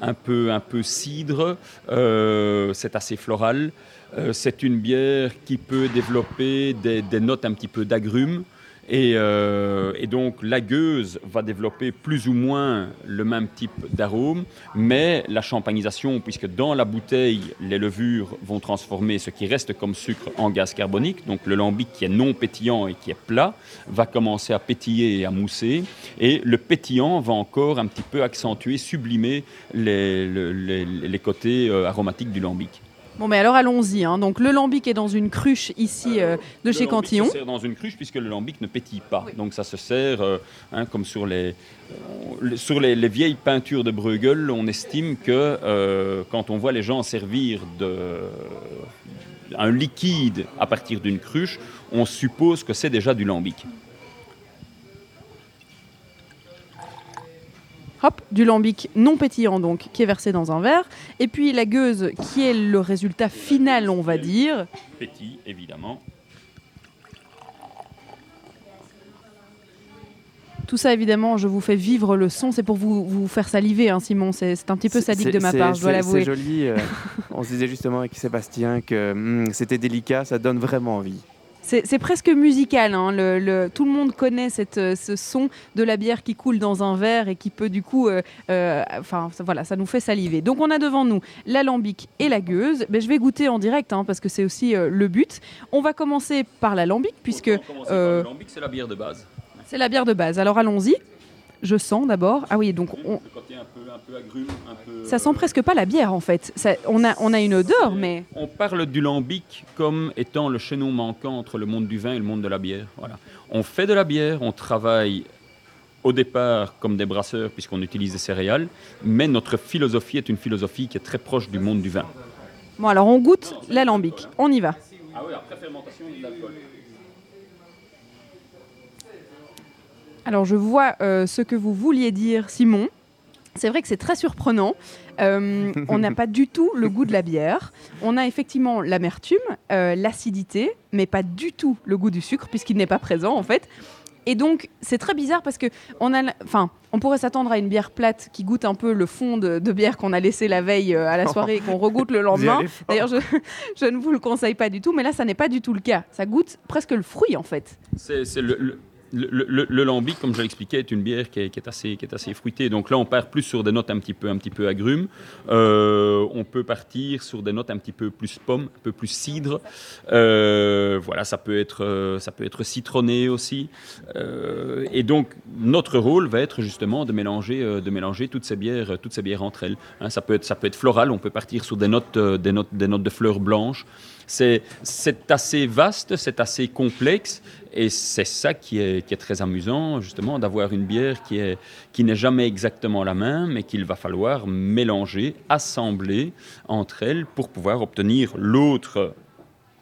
Speaker 8: un peu un peu cidre. c'est assez floral. Euh, c'est une bière qui peut développer des, notes un petit peu d'agrumes. Et, euh, et donc la gueuse va développer plus ou moins le même type d'arôme, mais la champagnisation, puisque dans la bouteille, les levures vont transformer ce qui reste comme sucre en gaz carbonique, donc le lambic qui est non pétillant et qui est plat, va commencer à pétiller et à mousser, et le pétillant va encore un petit peu accentuer, sublimer les, le- les- les côtés euh, aromatiques du lambic.
Speaker 4: Bon, mais alors allons-y. hein. Donc le lambic est dans une cruche ici euh, de chez
Speaker 8: lambic
Speaker 4: Cantillon.
Speaker 8: se sert dans une cruche puisque le lambic ne pétille pas. Donc ça se sert euh, hein, comme sur les, euh, sur les, les vieilles peintures de Bruegel. On estime que euh, quand on voit les gens servir de, un liquide à partir d'une cruche, on suppose que c'est déjà du lambic.
Speaker 4: Hop, du lambic non pétillant donc qui est versé dans un verre. Et puis la gueuse qui est le résultat final, on va dire.
Speaker 8: Pétille, évidemment.
Speaker 4: Tout ça, évidemment, je vous fais vivre le son. C'est pour vous, vous faire saliver, hein, Simon. C'est c'est un petit peu sadique de ma part, je dois l'avouer.
Speaker 3: C'est joli. euh, on se disait justement avec Sébastien que hum, c'était délicat, ça donne vraiment envie.
Speaker 4: C'est presque musical. hein, le- le- tout le monde connaît cette, euh, ce son de la bière qui coule dans un verre et qui peut du coup, euh, euh, enfin voilà, ça nous fait saliver. Donc on a devant nous l'alambic et la gueuse. Ben, je vais goûter en direct hein, parce que c'est aussi euh, le but. On va commencer par l'alambic puisque
Speaker 8: Autant commencer par
Speaker 4: euh,
Speaker 8: le lambic, c'est la bière de base.
Speaker 4: c'est la bière de base. Alors allons-y. Je sens d'abord. Ah oui, donc on- ça sent presque pas la bière en fait. Ça- on, a, on a une odeur, mais
Speaker 8: On parle du lambic comme étant le chaînon manquant entre le monde du vin et le monde de la bière. Voilà. On fait de la bière, on travaille au départ comme des brasseurs puisqu'on utilise des céréales, mais notre philosophie est une philosophie qui est très proche du monde du vin.
Speaker 4: bon alors on goûte l'alambic. On y va.
Speaker 8: Ah oui, après fermentation de l'alcool.
Speaker 4: Alors je vois euh, ce que vous vouliez dire, Simon. C'est vrai que c'est très surprenant. Euh, on n'a pas du tout le goût de la bière. On a effectivement l'amertume, euh, l'acidité, mais pas du tout le goût du sucre puisqu'il n'est pas présent en fait. Et donc c'est très bizarre parce que on a, enfin, on pourrait s'attendre à une bière plate qui goûte un peu le fond de, de bière qu'on a laissé la veille euh, à la soirée et qu'on regoute le lendemain. D'ailleurs, je, je ne vous le conseille pas du tout, mais là, ça n'est pas du tout le cas. Ça goûte presque le fruit en fait.
Speaker 8: C'est c'est le, le, le- lambic, comme je l'expliquais, est une bière qui est, assez, fruitée. Donc là, on part plus sur des notes un petit peu, agrumes. Euh, on peut partir sur des notes un petit peu plus pomme, un peu plus cidre. Euh, voilà, ça peut être, euh, ça peut être citronné aussi. Et donc, notre rôle va être justement de mélanger, de mélanger toutes ces bières, toutes ces bières entre elles. Hein, ça peut être, floral. On peut partir sur des notes de fleurs blanches. C'est assez vaste, c'est assez complexe, et c'est ça qui est, très amusant, justement, d'avoir une bière qui est qui n'est jamais exactement la même, et qu'il va falloir mélanger, assembler entre elles pour pouvoir obtenir l'autre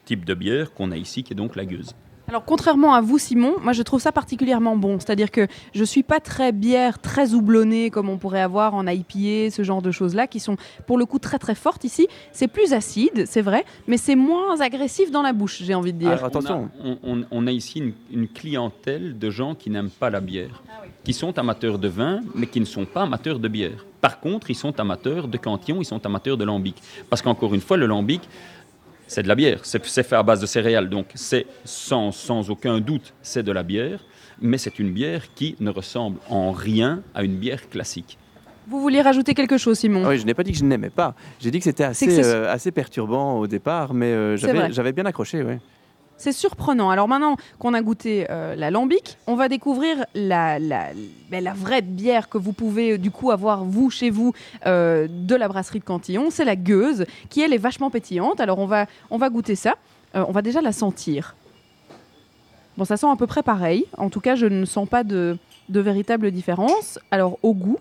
Speaker 8: type de bière qu'on a ici, qui est donc la gueuse.
Speaker 4: Alors contrairement à vous Simon, moi je trouve ça particulièrement bon. C'est-à-dire que je suis pas très bière, très houblonnée comme on pourrait avoir en IPA, ce genre de choses-là qui sont pour le coup très très fortes ici. C'est plus acide, c'est vrai, mais c'est moins agressif dans la bouche, j'ai envie de dire.
Speaker 3: Alors, attention.
Speaker 8: On a, on- on- on a ici une, une clientèle de gens qui n'aiment pas la bière, qui sont amateurs de vin, mais qui ne sont pas amateurs de bière. Par contre, ils sont amateurs de cantillon, ils sont amateurs de lambic. Parce qu'encore une fois, le lambic, c'est de la bière, c'est fait à base de céréales, donc c'est sans, sans aucun doute, c'est de la bière, mais c'est une bière qui ne ressemble en rien à une bière classique.
Speaker 4: Vous vouliez rajouter quelque chose Simon?
Speaker 3: Ah oui, je n'ai pas dit que je n'aimais pas. J'ai dit que c'était assez, euh, assez perturbant au départ, mais euh, j'avais bien accroché. Ouais.
Speaker 4: C'est surprenant. Alors maintenant qu'on a goûté euh, on va découvrir la, ben, la vraie bière que vous pouvez euh, du coup avoir vous chez vous euh, de la brasserie de Cantillon. C'est la gueuse qui elle est vachement pétillante. Alors on va, on va goûter ça. Euh, on va déjà la sentir. Bon, ça sent à peu près pareil. En tout cas, je ne sens pas de, de véritable différence. Alors au goût.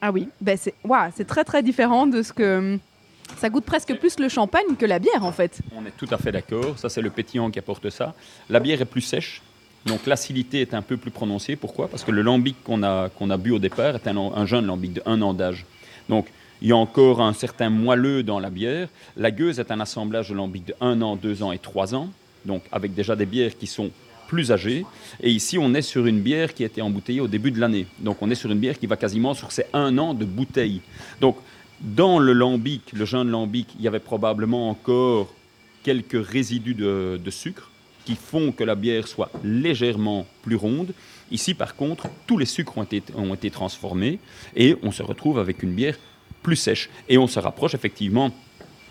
Speaker 4: Ah oui, ben c'est c'est très très différent de ce que ça goûte presque plus le champagne que la bière en fait.
Speaker 8: On est tout à fait d'accord, ça c'est le pétillant qui apporte ça. La bière est plus sèche, donc l'acidité est un peu plus prononcée. Pourquoi? Parce que le lambic qu'on a, a bu au départ est un, un jeune lambic de un an d'âge. Donc il y a encore un certain moelleux dans la bière. La gueuse est un assemblage de lambic de 1 an, 2 ans et 3 ans, donc avec déjà des bières qui sont plus âgées. Et ici, on est sur une bière qui a été embouteillée au début de l'année. Donc on est sur une bière qui va quasiment sur ses 1 an de bouteille. Donc dans le lambic, le jeune lambic, il y avait probablement encore quelques résidus de, de sucre qui font que la bière soit légèrement plus ronde. Ici, par contre, tous les sucres ont été, ont été transformés et on se retrouve avec une bière plus sèche. Et on se rapproche effectivement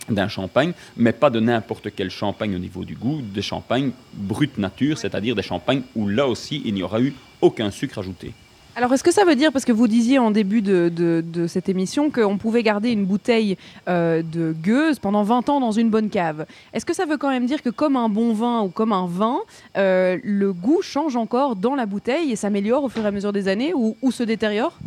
Speaker 8: d'un champagne, mais pas de n'importe quel champagne au niveau du goût, des champagnes brut nature, c'est-à-dire des champagnes où là aussi il n'y aura eu aucun sucre ajouté.
Speaker 4: Alors, est-ce que ça veut dire, parce que vous disiez en début de, de- cette émission qu'on pouvait garder une bouteille euh, de gueuse pendant 20 ans dans une bonne cave? Est-ce que ça veut quand même dire que comme un bon vin ou comme un vin, euh, le goût change encore dans la bouteille et s'améliore au fur et à mesure des années ou se détériore?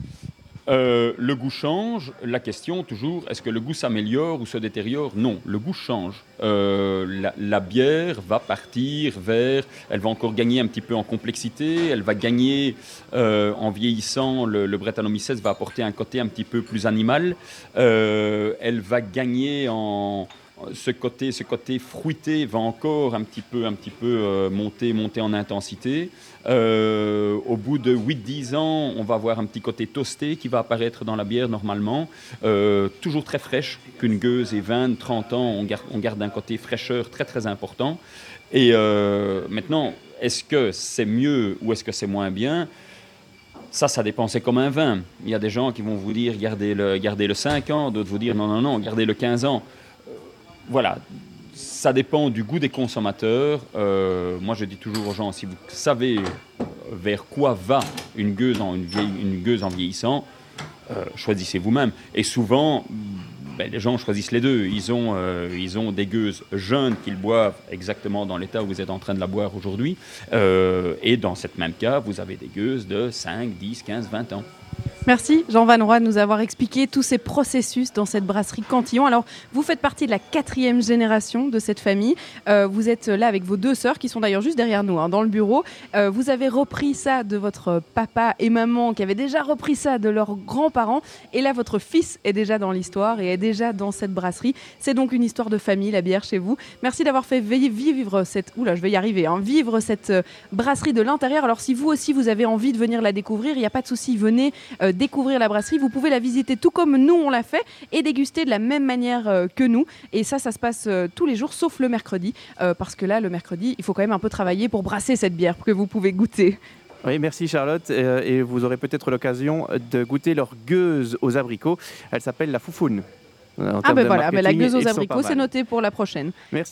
Speaker 8: Euh, le goût change. La question toujours, est-ce que le goût s'améliore ou se détériore? Non, le goût change. Euh, la, bière va partir vers, elle va encore gagner un petit peu en complexité, elle va gagner euh, en vieillissant, le, le va apporter un côté un petit peu plus animal, elle va gagner en ce côté, ce côté fruité va encore un petit peu, un petit peu euh, monter, monter en intensité. Euh, au bout de 8-10 ans, on va avoir un petit côté toasté qui va apparaître dans la bière normalement. Euh, toujours très fraîche, qu'une gueuse et 20, 30 ans, on garde, un côté fraîcheur très très important. Et maintenant, est-ce que c'est mieux ou est-ce que c'est moins bien? Ça, ça dépend. C'est comme un vin. Il y a des gens qui vont vous dire gardez le, gardez le 5 ans, d'autres vous dire non, non, non, gardez le 15 ans. Voilà. Ça dépend du goût des consommateurs. Euh, moi, je dis toujours aux gens si vous savez vers quoi va une gueuse en, vieillissant, euh, choisissez vous-même. Et souvent, ben, les gens choisissent les deux. Ils ont, euh, ils ont des gueuses jeunes qu'ils boivent exactement dans l'état où vous êtes en train de la boire aujourd'hui. Et dans cette même cas, vous avez des gueuses de 5, 10, 15, 20 ans.
Speaker 4: Merci Jean Van Roy de nous avoir expliqué tous ces processus dans cette brasserie Cantillon. Alors, vous faites partie de la quatrième génération de cette famille. Euh, vous êtes là avec vos deux sœurs qui sont d'ailleurs juste derrière nous, hein, dans le bureau. Euh, vous avez repris ça de votre papa et maman qui avaient déjà repris ça de leurs grands-parents. Et là, votre fils est déjà dans l'histoire et est déjà dans cette brasserie. C'est donc une histoire de famille, la bière chez vous. Merci d'avoir fait vivre cette... Je vais y arriver. hein, vivre cette euh, brasserie de l'intérieur. Alors, si vous aussi, vous avez envie de venir la découvrir, il n'y a pas de souci. Venez découvrir la brasserie. Vous pouvez la visiter tout comme nous on l'a fait et déguster de la même manière euh, que nous. Et ça, ça se passe euh, tous les jours, sauf le mercredi, euh, parce que là, le mercredi, il faut quand même un peu travailler pour brasser cette bière que vous pouvez goûter.
Speaker 3: Oui, merci Charlotte. Et vous aurez peut-être l'occasion de goûter leur gueuse aux abricots. Elle s'appelle la foufoune. En
Speaker 4: Ah ben voilà, ben la gueuse aux abricots, c'est noté pour la prochaine.
Speaker 3: Merci.